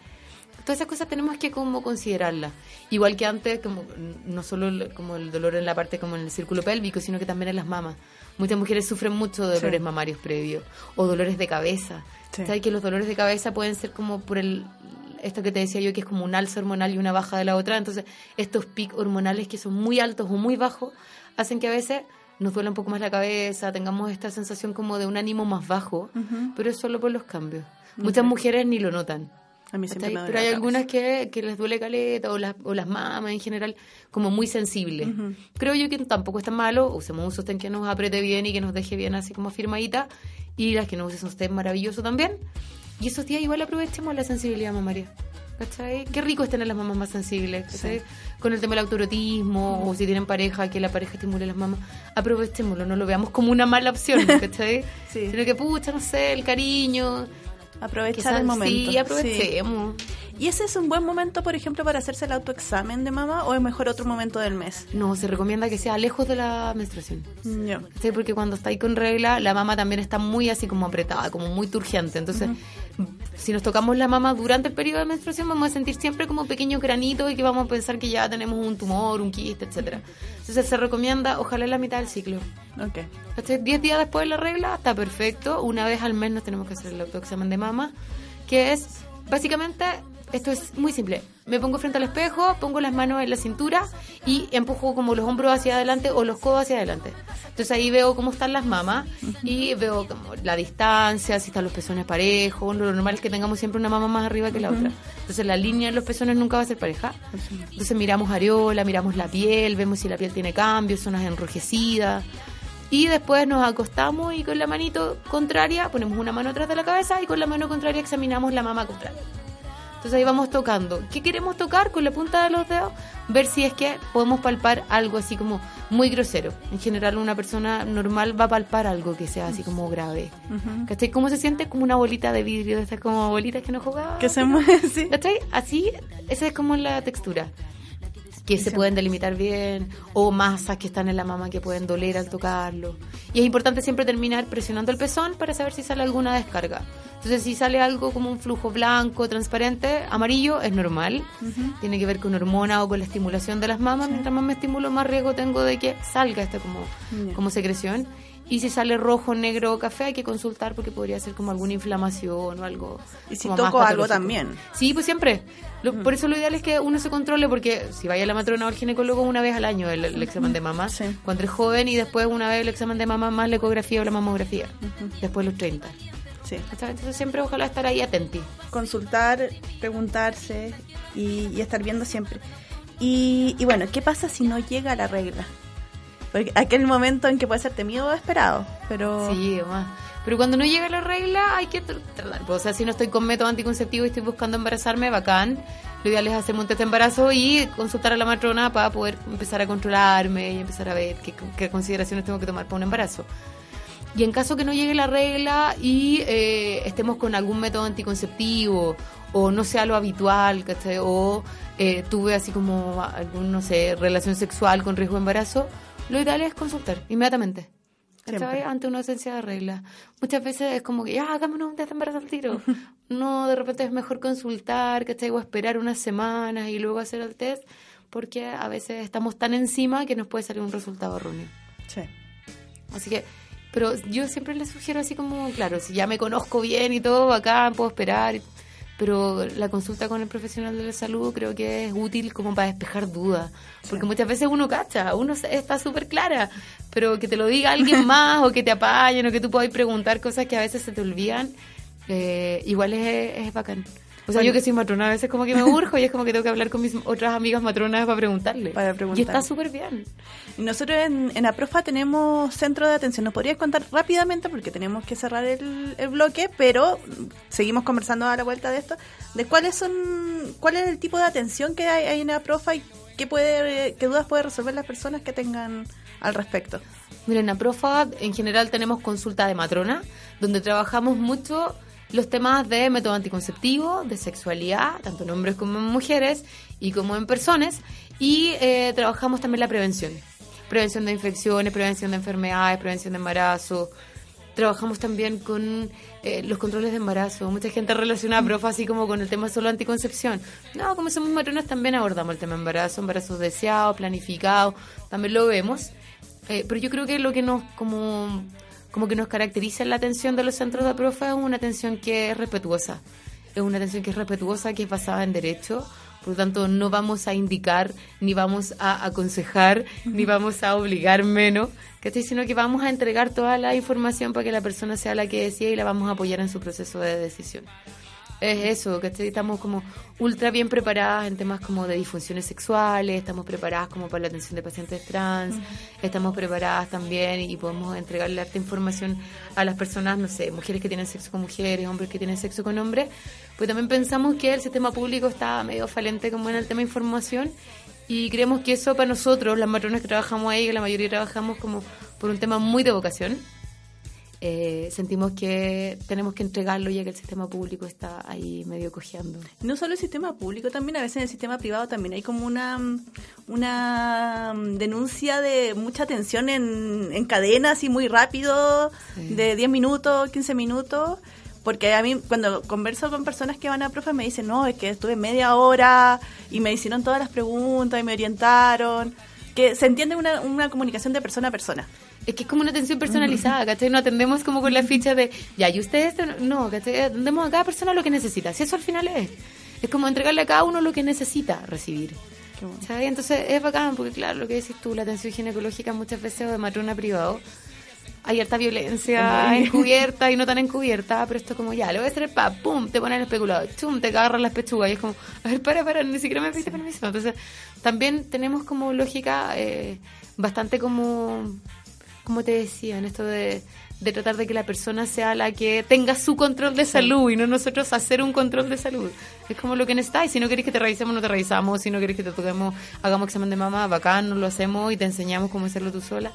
Todas esas cosas tenemos que como considerarlas. Igual que antes, como no solo el- como el dolor en la parte como en el círculo pélvico, sino que también en las mamas. Muchas mujeres sufren mucho de dolores Sí. mamarios previos o dolores de cabeza. Sí. ¿Sabes que los dolores de cabeza pueden ser como por el esto que te decía yo que es como un alza hormonal y una baja de la otra, entonces estos picos hormonales que son muy altos o muy bajos hacen que a veces nos duela un poco más la cabeza, tengamos esta sensación como de un ánimo más bajo, pero es solo por los cambios. Muchas mujeres ni lo notan. A mí siempre me duele Pero hay algunas que, que les duele caleta o las, o las mamas en general como muy sensibles. Creo yo que tampoco es tan malo, usemos un sostén que nos apriete bien y que nos deje bien así como firmadita y las que nos usen sostén maravilloso también. Y esos días igual aprovechemos la sensibilidad mamaria. ¿Cachai? Qué rico es tener las mamás más sensibles, ¿cachai? Con el tema del autoerotismo, o si tienen pareja, que la pareja estimule las mamás, aprovechémoslo, no lo veamos como una mala opción, ¿cachai? Sí. Sino que, pucha, no sé, el cariño, Aprovechar el momento. Sí, aprovechemos. ¿Y ese es un buen momento, por ejemplo, para hacerse el autoexamen de mamá o es mejor otro momento del mes? No, se recomienda que sea lejos de la menstruación. ¿Cachai? Porque cuando estáis con regla, la mama también está muy así como apretada, como muy turgente. Entonces, si nos tocamos la mama durante el periodo de menstruación, vamos a sentir siempre como pequeños granitos y que vamos a pensar que ya tenemos un tumor, un quiste, etcétera. Entonces, se recomienda, ojalá en la mitad del ciclo. Ok. ¿Cachai? 10 días después de la regla, está perfecto. Una vez al mes nos tenemos que hacer el autoexamen de mama, que es, básicamente, esto es muy simple. Me pongo frente al espejo, pongo las manos en la cintura y empujo como los hombros hacia adelante o los codos hacia adelante. Entonces ahí veo cómo están las mamas y veo como la distancia, si están los pezones parejos. Lo normal es que tengamos siempre una mama más arriba que la otra. Entonces la línea de los pezones nunca va a ser pareja. Entonces miramos areola, miramos la piel, vemos si la piel tiene cambios, zonas enrojecidas. Y después nos acostamos y con la manito contraria ponemos una mano atrás de la cabeza y con la mano contraria examinamos la mama contraria. Entonces ahí vamos tocando. ¿Qué queremos tocar con la punta de los dedos? Ver si es que podemos palpar algo así como muy grosero. En general una persona normal va a palpar algo que sea así como grave. ¿Cachai? ¿Cómo se siente? Como una bolita de vidrio, de estas como bolitas que no jugaba. Que se mueve, sí. ¿Cachai? Así, esa es como la textura. Que se pueden delimitar bien, o masas que están en la mama que pueden doler al tocarlo. Y es importante siempre terminar presionando el pezón para saber si sale alguna descarga. Entonces, si sale algo como un flujo blanco, transparente, amarillo, es normal. Tiene que ver con hormona o con la estimulación de las mamas. Mientras más me estimulo, más riesgo tengo de que salga esta como, como secreción. Y si sale rojo, negro o café, hay que consultar porque podría ser como alguna inflamación o algo. Y si toco algo también. Sí, pues siempre. Lo- Por eso lo ideal es que uno se controle, porque si vaya a la matrona o al ginecólogo una vez al año el, el examen de mama, Sí. cuando es joven, y después una vez el examen de mama más la ecografía o la mamografía, después los 30. Sí. Entonces siempre ojalá estar ahí atenti. Consultar, preguntarse y, y estar viendo siempre. Y, y bueno, ¿qué pasa si no llega la regla? Porque aquel momento en que puede ser temido o esperado, pero... Sí, más. Pero cuando no llega la regla hay que tr- tratar. Pues, O sea, si no estoy con método anticonceptivo y estoy buscando embarazarme, bacán. Lo ideal es hacerme un test de embarazo y consultar a la matrona para poder empezar a controlarme y empezar a ver qué, consideraciones tengo que tomar para un embarazo. Y en caso que no llegue la regla y eh, estemos con algún método anticonceptivo o no sea lo habitual. O eh, tuve así como algún, no sé, relación sexual con riesgo de embarazo, lo ideal es consultar inmediatamente. Ante una ausencia de regla. Muchas veces es como que, ya, hagámonos un test de embarazo al tiro. no, de repente es mejor consultar, ¿cachai? O esperar unas semanas y luego hacer el test, porque a veces estamos tan encima que nos puede salir un resultado erróneo. Sí. Así que, pero yo siempre les sugiero así como, claro, si ya me conozco bien y todo, acá puedo esperar. Pero la consulta con el profesional de la salud creo que es útil como para despejar dudas. Porque muchas veces uno cacha, uno está súper clara, pero que te lo diga alguien más o que te apañen o que tú puedas preguntar cosas que a veces se te olvidan, eh, igual es, es bacán. O sea, Bueno. yo que soy matrona a veces como que me urjo y es como que tengo que hablar con mis otras amigas matronas para preguntarle. Para Y está súper bien. Nosotros en, en APROFA tenemos centro de atención. ¿Nos podrías contar rápidamente, porque tenemos que cerrar el, el bloque, pero seguimos conversando a la vuelta de esto, de cuáles son, cuál es el tipo de atención que hay, hay en APROFA y qué, puede, qué dudas puede resolver las personas que tengan al respecto? Miren, en APROFA en general tenemos consulta de matrona, donde trabajamos mucho los temas de método anticonceptivo, de sexualidad, tanto en hombres como en mujeres y como en personas, y eh, trabajamos también la prevención. Prevención de infecciones, prevención de enfermedades, prevención de embarazo. Trabajamos también con eh, los controles de embarazo. Mucha gente relaciona a profa así como con el tema solo anticoncepción. No, como somos matronas también abordamos el tema embarazo, embarazos deseados, planificados, también lo vemos. Eh, pero yo creo que lo que nos como, como que nos caracteriza en la atención de los centros de profa es una atención que es respetuosa. Es una atención que es respetuosa, que es basada en derecho. Por lo tanto, no vamos a indicar, ni vamos a aconsejar, ni vamos a obligar menos, ¿cachai? sino que vamos a entregar toda la información para que la persona sea la que decida y la vamos a apoyar en su proceso de decisión. Es eso, que estamos como ultra bien preparadas en temas como de disfunciones sexuales, estamos preparadas como para la atención de pacientes trans, estamos preparadas también y podemos entregarle harta información a las personas, no sé, mujeres que tienen sexo con mujeres, hombres que tienen sexo con hombres, pues también pensamos que el sistema público está medio falente como en el tema de información y creemos que eso para nosotros, las matronas que trabajamos ahí, que la mayoría trabajamos como por un tema muy de vocación, eh, sentimos que tenemos que entregarlo ya que el sistema público está ahí medio cojeando. No solo el sistema público, también a veces en el sistema privado también hay como una, una denuncia de mucha atención en, en cadenas y muy rápido, Sí. de 10 minutos, 15 minutos. Porque a mí, cuando converso con personas que van a profe, me dicen, no, es que estuve media hora y me hicieron todas las preguntas y me orientaron. Que se entiende una, una comunicación de persona a persona. Es que es como una atención personalizada, ¿cachai? No atendemos como con la ficha de, ya, ¿y ustedes? No, ¿cachai? Atendemos a cada persona lo que necesita. Si eso al final es. Es como entregarle a cada uno lo que necesita recibir. Bueno. ¿Sabes? Entonces es bacán, porque claro, lo que decís tú, la atención ginecológica muchas veces o de matrona privado, hay harta violencia encubierta y no tan encubierta, pero esto como ya, le voy a hacer el pa, pum, te ponen el especulado, chum, te agarran las pechugas y es como, a ver, para, para, ni siquiera me pediste permiso. Entonces, también tenemos como lógica eh, bastante como, como te decía, en esto de, de tratar de que la persona sea la que tenga su control de salud y no nosotros hacer un control de salud. Es como lo que necesitáis. Si no queréis que te revisemos, no te revisamos. Si no queréis que te toquemos, hagamos examen de mamá, bacán, no lo hacemos y te enseñamos cómo hacerlo tú sola.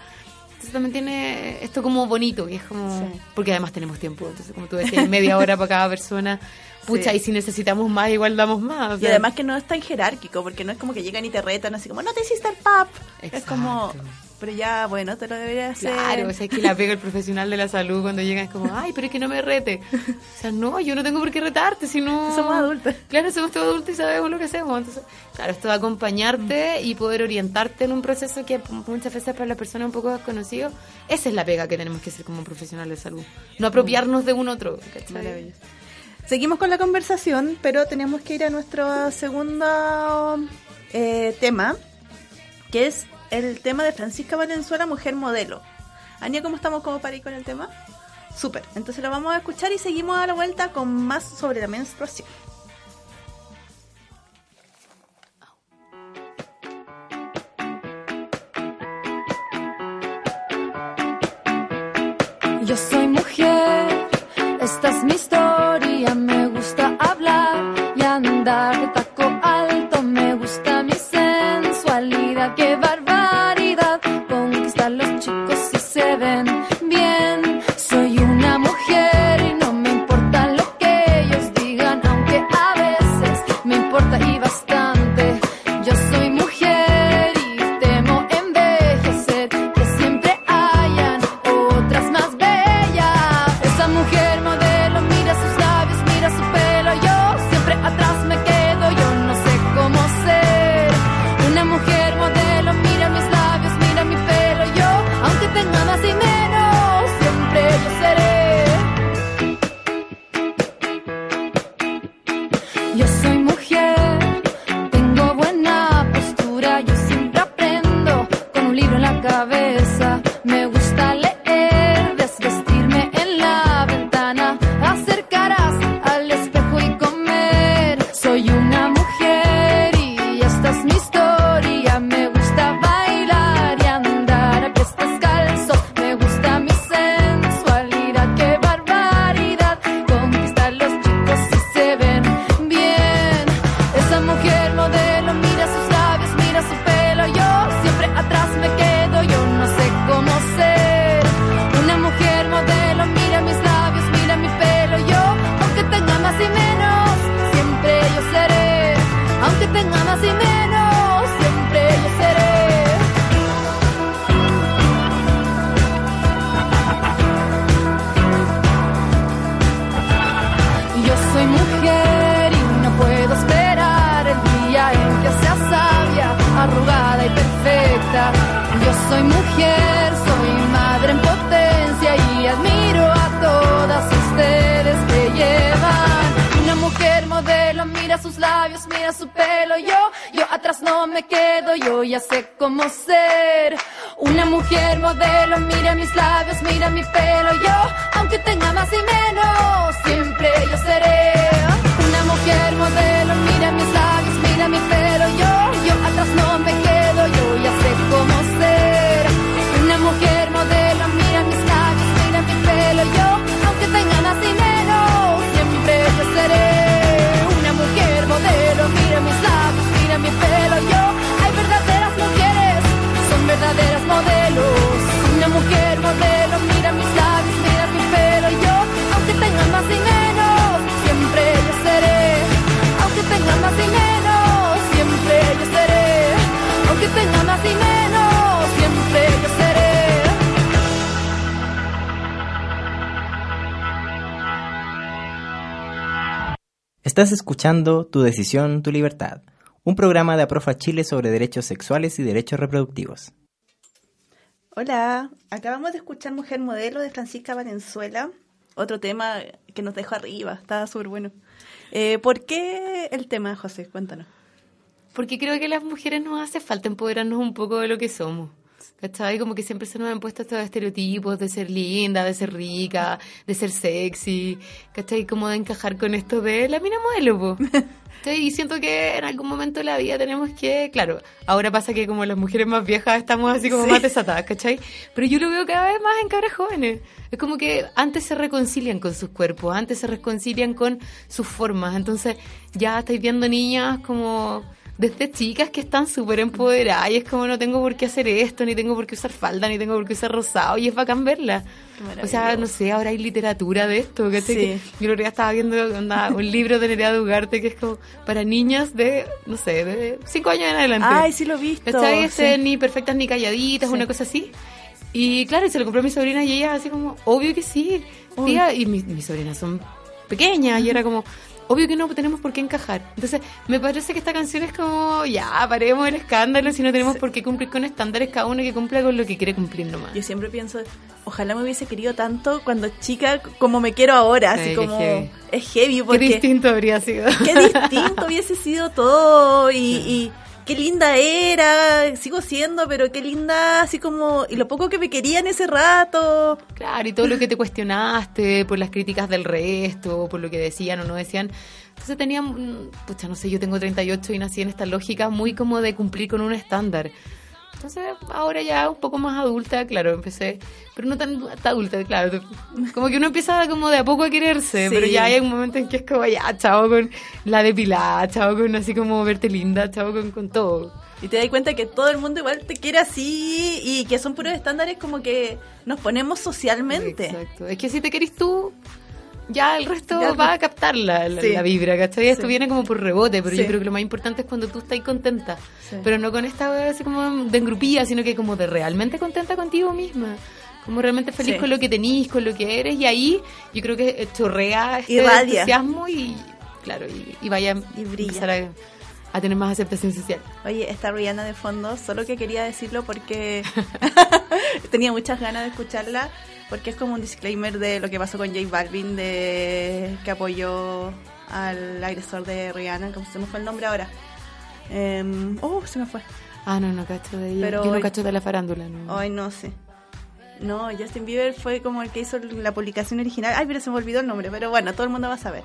Entonces también tiene esto como bonito, que es como... Sí. Porque además tenemos tiempo. Entonces, como tú decías, media hora para cada persona. Pucha, Sí. y si necesitamos más, igual damos más. o Y además que no es tan jerárquico, porque no es como que llegan y te retan así como, no te hiciste el pap. Es Exacto. como, pero ya, bueno, te lo deberías hacer. Claro, o sea, es que la pega el profesional de la salud cuando llega es como, ay, pero es que no me rete. O sea, no, yo no tengo por qué retarte, si no... Somos adultos. Claro, somos todos adultos y sabemos lo que hacemos. Entonces, claro, esto de acompañarte y poder orientarte en un proceso que muchas veces para la persona un poco desconocido, esa es la pega que tenemos que hacer como profesional de salud. No apropiarnos de un otro. ¿cachai? Maravilloso. Seguimos con la conversación, pero tenemos que ir a nuestro segundo eh, tema, que es el tema de Francisca Valenzuela, mujer modelo. Ania, ¿cómo estamos como para ir con el tema? Súper. Entonces lo vamos a escuchar y seguimos a la vuelta con más sobre la menstruación. Yo soy mujer, esta es mi historia, me gusta hablar y andar de Yo soy Estás escuchando Tu Decisión, Tu Libertad, un programa de Aprofa Chile sobre derechos sexuales y derechos reproductivos. Hola, acabamos de escuchar Mujer Modelo de Francisca Valenzuela. Otro tema que nos dejó arriba, estaba súper bueno. Eh, ¿Por qué el tema, José? Cuéntanos. Porque creo que a las mujeres nos hace falta empoderarnos un poco de lo que somos. ¿Cachai? Como que siempre se nos han puesto estos estereotipos de ser linda, de ser rica, de ser sexy, ¿cachai? Como de encajar con esto de la mina modelo. ¿Cachai? Y siento que en algún momento de la vida tenemos que, claro, ahora pasa que como las mujeres más viejas estamos así como Sí. más desatadas, ¿cachai? Pero yo lo veo cada vez más en cabras jóvenes. Es como que antes se reconcilian con sus cuerpos, antes se reconcilian con sus formas. Entonces ya estáis viendo niñas como desde chicas que están súper empoderadas y es como no tengo por qué hacer esto, ni tengo por qué usar falda, ni tengo por qué usar rosado y es bacán verla. O sea, no sé, ahora hay literatura de esto, ¿cachai? Sí. Que Yo otro día estaba viendo onda, un libro de Nerea Ugarte que es como para niñas de, no sé, de 5 años en adelante. Ay, sí lo he visto. ¿Cachai? Este, sí. Ni perfectas ni calladitas, Sí. una cosa así. Y claro, y se lo compró a mi sobrina y ella así como, obvio que sí, tía. Y mis, mis sobrinas son pequeñas y era como, obvio que no tenemos por qué encajar. Entonces, me parece que esta canción es como, ya, paremos el escándalo si no tenemos por qué cumplir con estándares, cada uno que cumpla con lo que quiere cumplir nomás. Yo siempre pienso, ojalá me hubiese querido tanto cuando chica como me quiero ahora, Ay, así qué como heavy. es heavy Qué porque distinto habría sido. qué distinto hubiese sido todo y, y qué linda era, sigo siendo, pero qué linda, así como, y lo poco que me quería en ese rato. Claro, y todo lo que te cuestionaste por las críticas del resto, por lo que decían o no decían. Entonces tenía, mm, pucha, no sé, yo tengo 38 y nací en esta lógica muy como de cumplir con un estándar. Entonces, ahora ya un poco más adulta, claro, empecé, pero no tan, tan adulta, claro. Como que uno empieza como de a poco a quererse, Sí. pero ya hay un momento en que es como, ya, chao con la depilada, chao con así como verte linda, chao con, con todo. Y te das cuenta que todo el mundo igual te quiere así y que son puros estándares como que nos ponemos socialmente. Exacto. Es que si te querés tú, ya el resto Ya. va a captar la, la, Sí. la vibra, ¿cachai? Esto Sí. viene como por rebote, pero Sí. yo creo que lo más importante es cuando tú estás contenta. Pero no con esta así como de engrupía, sino que como de realmente contenta contigo misma. Como realmente feliz con lo que tenís, con lo que eres, y ahí yo creo que chorrea este Irradia. entusiasmo y, claro, y, y vaya Y a brilla. a, a tener más aceptación social. Oye, está Rihanna de fondo, solo que quería decirlo porque tenía muchas ganas de escucharla, porque es como un disclaimer de lo que pasó con J Balvin, de que apoyó al agresor de Rihanna, como se me fue el nombre ahora. Em, oh, se me fue. Ah, no, no cacho de ella. Pero yo no hoy- cacho de la farándula, no. Ay, no sé. No, Justin Bieber fue como el que hizo la publicación original. Ay, pero se me olvidó el nombre, pero bueno, todo el mundo va a saber.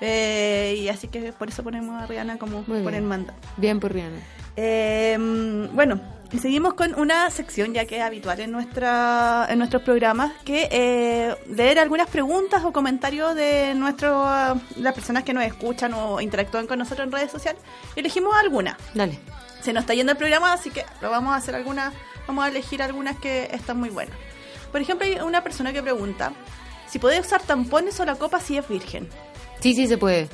Eh, y así que por eso ponemos a Rihanna como Muy por bien. el mando. Bien por Rihanna. Eh, bueno, seguimos con una sección ya que es habitual en nuestra en nuestros programas, que eh, leer algunas preguntas o comentarios de nuestro, ah, las personas que nos escuchan o interactúan con nosotros en redes sociales. Y elegimos algunas. Dale. Se nos está yendo el programa, así que lo vamos a hacer algunas, vamos a elegir algunas que están muy buenas. Por ejemplo, hay una persona que pregunta si puede usar tampones o la copa si es virgen. Sí, sí se puede.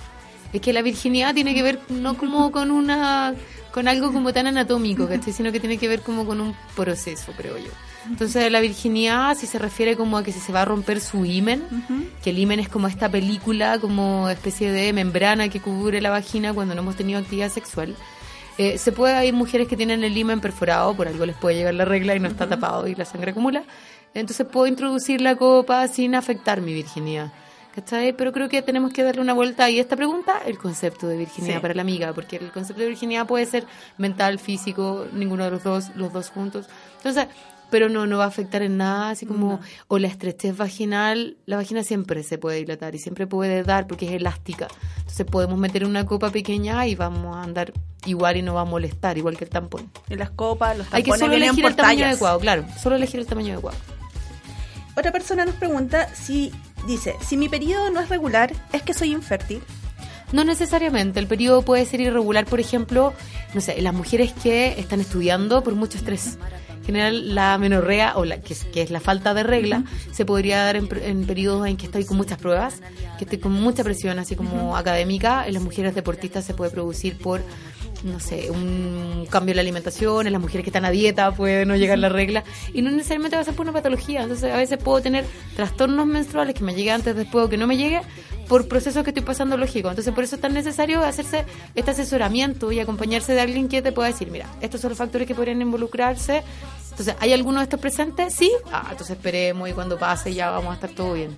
Es que la virginidad tiene que ver no como con una con algo como tan anatómico, ¿cachai? Sino que tiene que ver como con un proceso, creo yo. Entonces la virginidad si se refiere como a que si se va a romper su himen, que el himen es como esta película, como especie de membrana que cubre la vagina cuando no hemos tenido actividad sexual. Eh, se puede, hay mujeres que tienen el himen perforado, por algo les puede llegar la regla y no está tapado y la sangre acumula. Entonces puedo introducir la copa sin afectar mi virginidad. ¿Cachai? Pero creo que tenemos que darle una vuelta y esta pregunta, el concepto de virginidad Sí. para la amiga, porque el concepto de virginidad puede ser mental, físico, ninguno de los dos, los dos juntos. Entonces, pero no, no va a afectar en nada, así como, o la estrechez vaginal, la vagina siempre se puede dilatar y siempre puede dar porque es elástica. Entonces podemos meter una copa pequeña y vamos a andar igual y no va a molestar, igual que el tampón. Y las copas, los Hay que tampones solo elegir el tamaño adecuado, claro, solo elegir el tamaño adecuado. Otra persona nos pregunta si dice, si mi periodo no es regular, ¿es que soy infértil? No necesariamente, el periodo puede ser irregular, por ejemplo, no sé, las mujeres que están estudiando por mucho estrés. En general, la menorrea, o la que es, que es la falta de regla, se podría dar en, en periodos en que estoy con muchas pruebas, que estoy con mucha presión, así como académica. En las mujeres deportistas se puede producir por, no sé, un cambio en la alimentación, en las mujeres que están a dieta puede no llegar la regla, y no necesariamente va a ser por una patología. Entonces, a veces puedo tener trastornos menstruales que me llegue antes, después o que no me llegue, por procesos que estoy pasando lógico. Entonces, por eso es tan necesario hacerse este asesoramiento y acompañarse de alguien que te pueda decir, mira, estos son los factores que podrían involucrarse. Entonces, ¿hay alguno de estos presentes? Sí. Ah, entonces esperemos y cuando pase ya vamos a estar todo bien.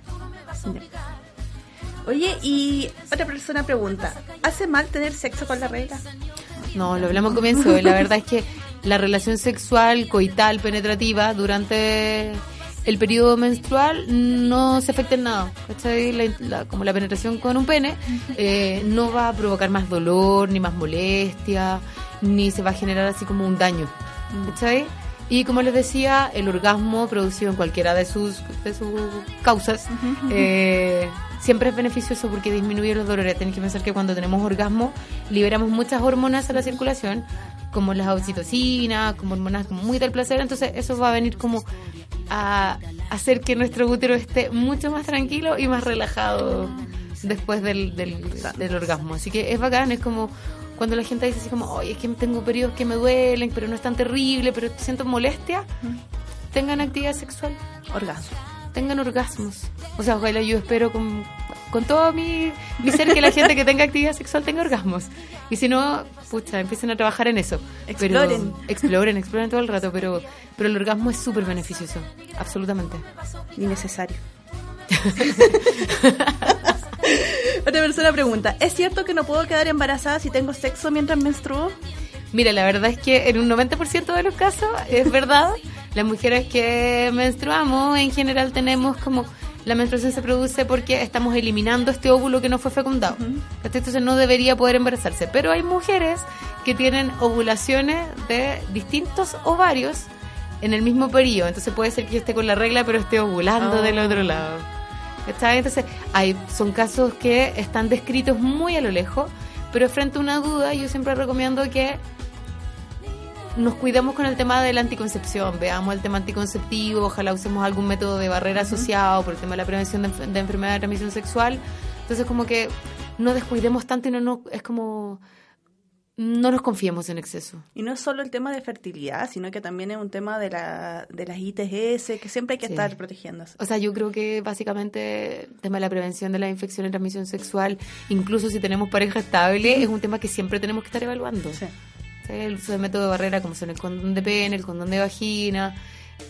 Oye, y otra persona pregunta, ¿hace mal tener sexo con la regla? No, lo hablamos al comienzo. La verdad es que la relación sexual, coital, penetrativa durante el periodo menstrual no se afecta en nada. ¿cachai? La- la- como la penetración con un pene eh, no va a provocar más dolor, ni más molestia, ni se va a generar así como un daño. ¿cachai? Y como les decía, el orgasmo producido en cualquiera de sus, de sus causas eh, siempre es beneficioso porque disminuye los dolores. Tenéis que pensar que cuando tenemos orgasmo liberamos muchas hormonas a la circulación, como las oxitocina, como hormonas como muy del placer. Entonces eso va a venir como a hacer que nuestro útero esté mucho más tranquilo y más relajado después del, del, del orgasmo. Así que es bacán, es como cuando la gente dice así como, oye, es que tengo periodos que me duelen, pero no es tan terrible, pero siento molestia, tengan actividad sexual, Orgasmo. Tengan orgasmos. O sea, ojalá yo espero con, con todo mi, mi ser que la gente que tenga actividad sexual tenga orgasmos. Y si no, pucha, empiecen a trabajar en eso. Pero- Exploren. exploren, exploren todo el rato, pero, pero el orgasmo es súper beneficioso, absolutamente. Ni necesario. Otra persona pregunta, ¿es cierto que no puedo quedar embarazada si tengo sexo mientras menstruo? Mira, la verdad es que en un 90% de los casos es verdad. Las mujeres que menstruamos en general tenemos como la menstruación se produce porque estamos eliminando este óvulo que no fue fecundado. ¿Cachai? Entonces no debería poder embarazarse. Pero hay mujeres que tienen ovulaciones de distintos ovarios en el mismo periodo. Entonces puede ser que yo esté con la regla pero esté ovulando Oh. del otro lado. ¿Cachai? Entonces, hay, son casos que están descritos muy a lo lejos, pero frente a una duda, yo siempre recomiendo que nos cuidemos con el tema de la anticoncepción, veamos el tema anticonceptivo, ojalá usemos algún método de barrera asociado por el tema de la prevención de, de enfermedad de transmisión sexual. Entonces, como que no descuidemos tanto y no, no es como no nos confiemos en exceso. Y no es solo el tema de fertilidad, sino que también es un tema de, la, de las ITS, que siempre hay que Sí. estar protegiéndose. O sea, yo creo que básicamente el tema de la prevención de la infección y transmisión sexual, incluso si tenemos pareja estable, es un tema que siempre tenemos que estar evaluando. Sí. El uso de método de barrera como son el condón de pene, el condón de vagina,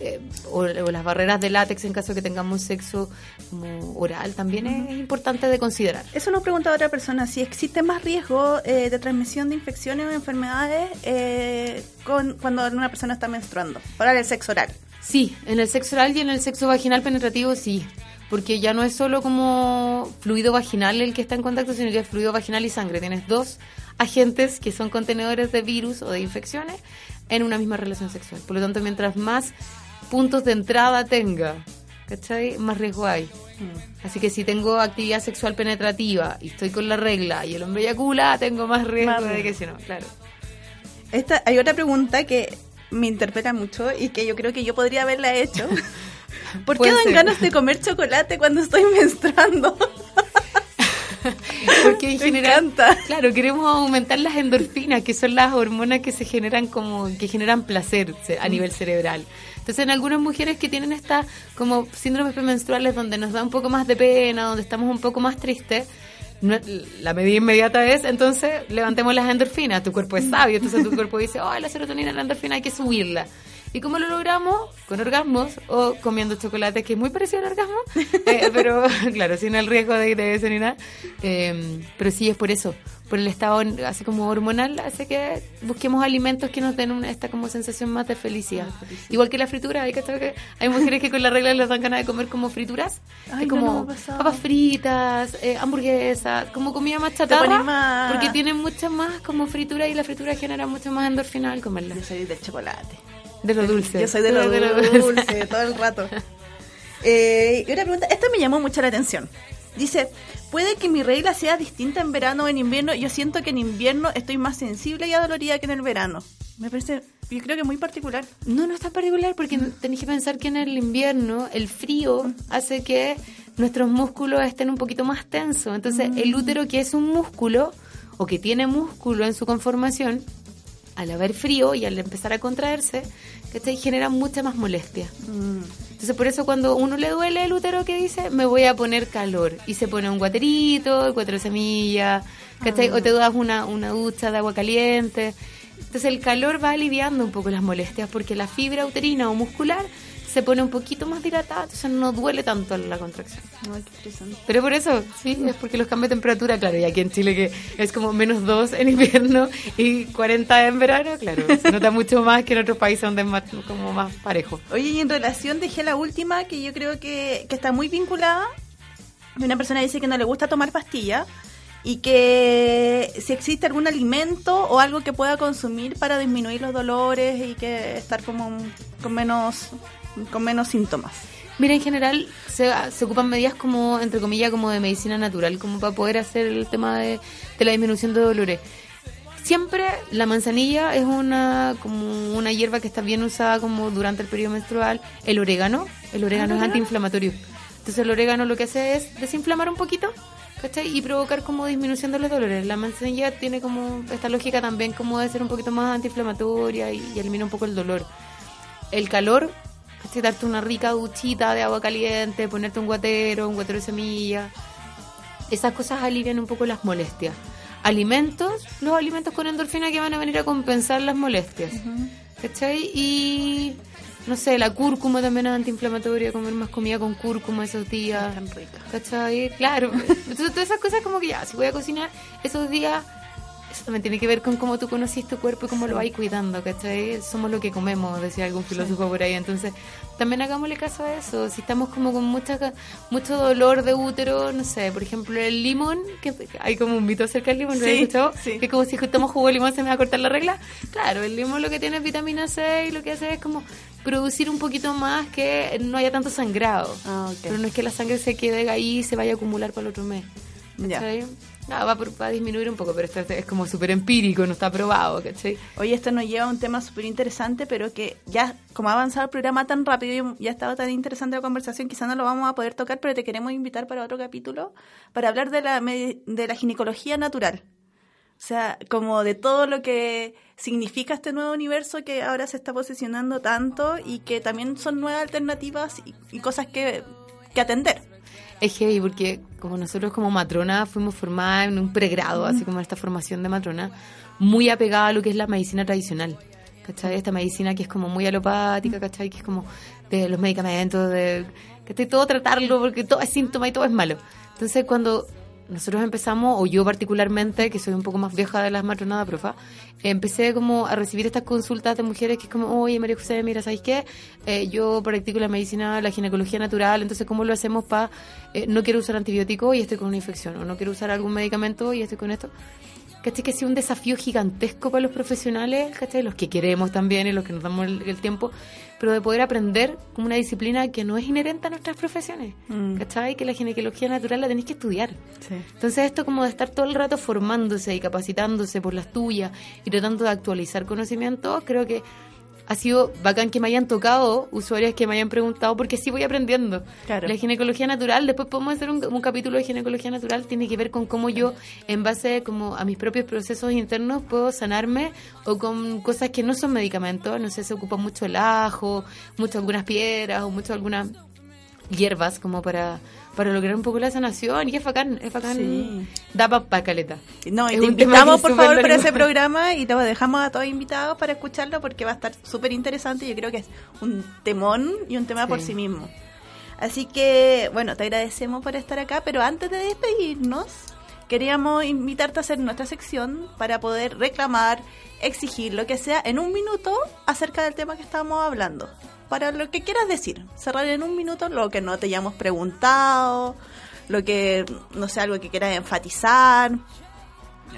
eh, o, o las barreras de látex en caso de que tengamos sexo como oral, también es importante de considerar. Eso nos pregunta otra persona, si existe más riesgo eh, de transmisión de infecciones o enfermedades eh, con, cuando una persona está menstruando, para el sexo oral. Sí, en el sexo oral y en el sexo vaginal penetrativo sí, porque ya no es solo como fluido vaginal el que está en contacto, sino que es fluido vaginal y sangre. Tienes dos agentes que son contenedores de virus o de infecciones en una misma relación sexual. Por lo tanto, mientras más puntos de entrada tenga, ¿cachai? Más riesgo hay. Así que si tengo actividad sexual penetrativa y estoy con la regla y el hombre eyacula, tengo más riesgo Más de que si no, claro. Esta, hay otra pregunta que me interpela mucho y que yo creo que yo podría haberla hecho. ¿Por qué Puede dan ser. ganas de comer chocolate cuando estoy menstruando? Porque en Me general, encanta. claro, queremos aumentar las endorfinas, que son las hormonas que se generan como que generan placer ce- a nivel cerebral. Entonces, en algunas mujeres que tienen esta como síndromes premenstruales donde nos da un poco más de pena, donde estamos un poco más tristes, la medida inmediata es, entonces, levantemos las endorfinas. Tu cuerpo es sabio, entonces tu cuerpo dice, oh, la serotonina, la endorfina, hay que subirla. ¿Y cómo lo logramos? Con orgasmos o comiendo chocolate, que es muy parecido al orgasmo, eh, pero claro, sin el riesgo de ITS ni nada. Eh, pero sí es por eso, por el estado así como hormonal, hace que busquemos alimentos que nos den una, esta como sensación más de felicidad. Igual que la fritura, hay, que, que hay mujeres que con la regla les dan ganas de comer como frituras, Ay, no, como papas fritas, eh, hamburguesas, como comida más chatarra, más- porque tienen mucha más como fritura y la fritura genera mucho más endorfina al comerla. Yo soy del chocolate. De lo dulce. Yo soy de lo dulce todo el rato. Eh, y una pregunta, esta me llamó mucho la atención. Dice, puede que mi regla sea distinta en verano o en invierno. Yo siento que en invierno estoy más sensible y adolorida que en el verano. Me parece, yo creo que muy particular. No, no es tan particular porque tenéis que pensar que en el invierno el frío hace que nuestros músculos estén un poquito más tensos. Entonces, el útero, que es un músculo o que tiene músculo en su conformación, al haber frío y al empezar a contraerse, ¿cachai? genera mucha más molestia. Entonces, por eso cuando uno le duele el útero, que dice? Me voy a poner calor. Y se pone un guaterito, cuatro semillas, ¿cachai? O te das una, una ducha de agua caliente. Entonces, el calor va aliviando un poco las molestias porque la fibra uterina o muscular se pone un poquito más dilatada, entonces no duele tanto la contracción. Ay, qué interesante. Pero por eso, sí, es porque los cambios de temperatura, claro, y aquí en Chile que es como menos 2 en invierno y 40 en verano, claro, se nota mucho más que en otros países donde es más, como más parejo. Oye, y en relación dejé la última, que yo creo que, que está muy vinculada. Una persona dice que no le gusta tomar pastillas y que si existe algún alimento o algo que pueda consumir para disminuir los dolores y que estar como con menos con menos síntomas. Mira, en general se, se ocupan medidas como, entre comillas, como de medicina natural, como para poder hacer el tema de, de la disminución de dolores. Siempre la manzanilla es una como una hierba que está bien usada como durante el periodo menstrual. El orégano, el orégano es antiinflamatorio. Entonces el orégano lo que hace es desinflamar un poquito, ¿cachai? Y provocar como disminución de los dolores. La manzanilla tiene como esta lógica también como de ser un poquito más antiinflamatoria y, y elimina un poco el dolor. El calor, ¿cachai? Darte una rica duchita de agua caliente, ponerte un guatero, un guatero de semilla. Esas cosas alivian un poco las molestias. Alimentos, los alimentos con endorfina que van a venir a compensar las molestias. ¿Cachai? Y no sé, la cúrcuma también es antiinflamatoria, comer más comida con cúrcuma esos días. Tan rica. ¿Cachai? Claro. Entonces, todas esas cosas como que ya, si voy a cocinar esos días, eso también tiene que ver con cómo tú conocís tu cuerpo y cómo lo vais cuidando, ¿cachai? Somos lo que comemos, decía algún filósofo por ahí. Entonces, también hagámosle caso a eso. Si estamos como con mucha, mucho dolor de útero, no sé, por ejemplo, el limón, que hay como un mito acerca del limón, ¿lo Sí, escuchado? sí. Que como si tomo jugo de limón se me va a cortar la regla. Claro, el limón lo que tiene es vitamina C y lo que hace es como producir un poquito más que no haya tanto sangrado. Ah, ok. Pero no es que la sangre se quede ahí y se vaya a acumular para el otro mes. ¿Cachai? Ah, va, por- va a disminuir un poco, pero esto es como súper empírico, no está probado, ¿cachai? Oye, esto nos lleva a un tema súper interesante, pero que ya, como ha avanzado el programa tan rápido y ya ha estado tan interesante la conversación, quizás no lo vamos a poder tocar, pero te queremos invitar para otro capítulo para hablar de la, de la ginecología natural. O sea, como de todo lo que significa este nuevo universo que ahora se está posicionando tanto y que también son nuevas alternativas y, y cosas que, que atender. Es heavy porque como nosotros como matrona fuimos formadas en un pregrado, así como esta formación de matrona, muy apegada a lo que es la medicina tradicional. ¿Cachai? Esta medicina que es como muy alopática, ¿cachai? Que es como de los medicamentos, de que todo tratarlo porque todo es síntoma y todo es malo. Entonces cuando nosotros empezamos, o yo particularmente, que soy un poco más vieja de las matronadas profa, empecé como a recibir estas consultas de mujeres que es como, oye María José, mira, ¿sabes qué? Eh, yo practico la medicina, la ginecología natural, entonces ¿cómo lo hacemos para, no quiero usar antibiótico y estoy con una infección, o no quiero usar algún medicamento y estoy con esto? ¿Cachai? Que ha sido un desafío gigantesco para los profesionales, ¿cachai? Los que queremos también y los que nos damos el, el tiempo, pero de poder aprender como una disciplina que no es inherente a nuestras profesiones, Mm. ¿cachai? Que la ginecología natural la tenéis que estudiar. Sí. Entonces esto como de estar todo el rato formándose y capacitándose por las tuyas y tratando de actualizar conocimientos, creo que ha sido bacán que me hayan tocado usuarias que me hayan preguntado porque sí voy aprendiendo. Claro. La ginecología natural, después podemos hacer un, un capítulo de ginecología natural, tiene que ver con cómo yo, en base como a mis propios procesos internos, puedo sanarme o con cosas que no son medicamentos. No sé, se ocupa mucho el ajo, mucho algunas piedras o mucho algunas hierbas como para, para lograr un poco la sanación y es bacán, es bacán, Sí. da pa, caleta. No, y Es te invitamos por favor para ese programa y te dejamos a todos invitados para escucharlo porque va a estar súper interesante. Yo creo que es un temón y un tema por sí mismo. Así que, bueno, te agradecemos por estar acá, pero antes de despedirnos, queríamos invitarte a hacer nuestra sección para poder reclamar, exigir lo que sea en un minuto acerca del tema que estamos hablando. Para lo que quieras decir, cerrar en un minuto lo que no te hayamos preguntado, lo que, no sé, algo que quieras enfatizar.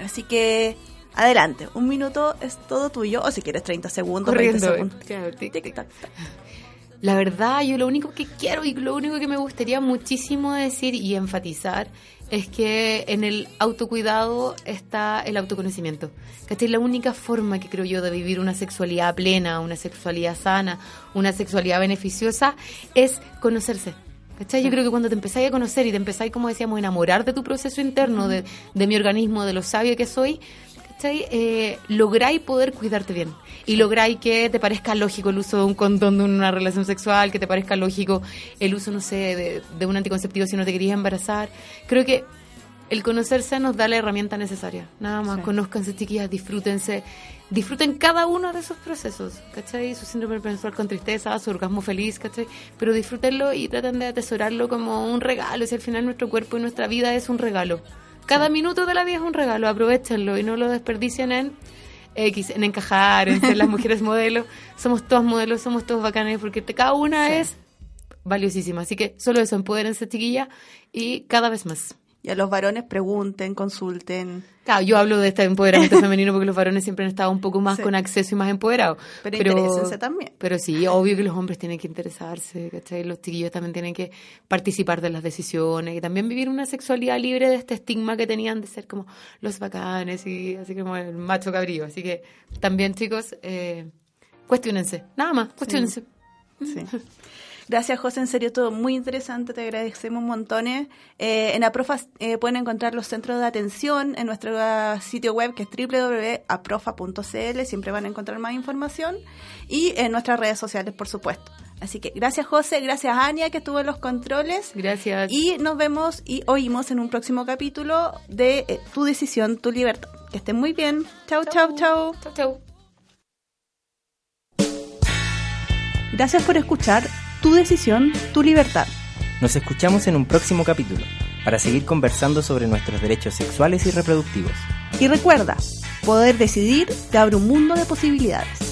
Así que, adelante, un minuto es todo tuyo, o si quieres 30 segundos, 20 Corriendo. segundos. claro, tic, tic. Tic-tac. La verdad, yo lo único que quiero y lo único que me gustaría muchísimo decir y enfatizar es que en el autocuidado está el autoconocimiento. ¿Cachai? La única forma que creo yo de vivir una sexualidad plena, una sexualidad sana, una sexualidad beneficiosa es conocerse. ¿Cachai? Yo creo que cuando te empezáis a conocer y te empezáis, como decíamos, a enamorar de tu proceso interno, de, de mi organismo, de lo sabio que soy, ¿cachai? Eh, lográis poder cuidarte bien. Y lográis que te parezca lógico el uso de un condón de una relación sexual, que te parezca lógico el uso, no sé, de, de un anticonceptivo si no te querías embarazar. Creo que el conocerse nos da la herramienta necesaria. Nada más, Sí. conózcanse, chiquillas, disfrútense. Disfruten cada uno de esos procesos, ¿cachai? Su síndrome menstrual con tristeza, su orgasmo feliz, ¿cachai? Pero disfrútenlo y traten de atesorarlo como un regalo. Si al final nuestro cuerpo y nuestra vida es un regalo. Cada minuto de la vida es un regalo, aprovechenlo y no lo desperdicien en X, en encajar, en ser las mujeres modelos. Somos todos modelos, somos todos bacanes, porque cada una Sí. es valiosísima. Así que solo eso, empodérense, chiquilla, y cada vez más. Y a los varones pregunten, consulten. Claro, yo hablo de este empoderamiento femenino porque los varones siempre han estado un poco más Sí. con acceso y más empoderados. Pero interésense también. Pero sí, obvio que los hombres tienen que interesarse, ¿cachai? Los chiquillos también tienen que participar de las decisiones y también vivir una sexualidad libre de este estigma que tenían de ser como los bacanes y así como el macho cabrío. Así que también, chicos, eh, cuestionense. Nada más, cuestionense. Sí. Gracias, José. En serio, todo muy interesante. Te agradecemos montones. Eh, en Aprofa eh, pueden encontrar los centros de atención en nuestro ah, sitio web que es www.aprofa.cl. Siempre van a encontrar más información. Y en nuestras redes sociales, por supuesto. Así que gracias, José. Gracias, Ania, que estuvo en los controles. Gracias. Y nos vemos y oímos en un próximo capítulo de eh, Tu decisión, tu libertad. Que estén muy bien. Chau, chau, chau. Chau, chau. Gracias por escuchar Tu decisión, tu libertad. Nos escuchamos en un próximo capítulo para seguir conversando sobre nuestros derechos sexuales y reproductivos. Y recuerda, poder decidir te abre un mundo de posibilidades.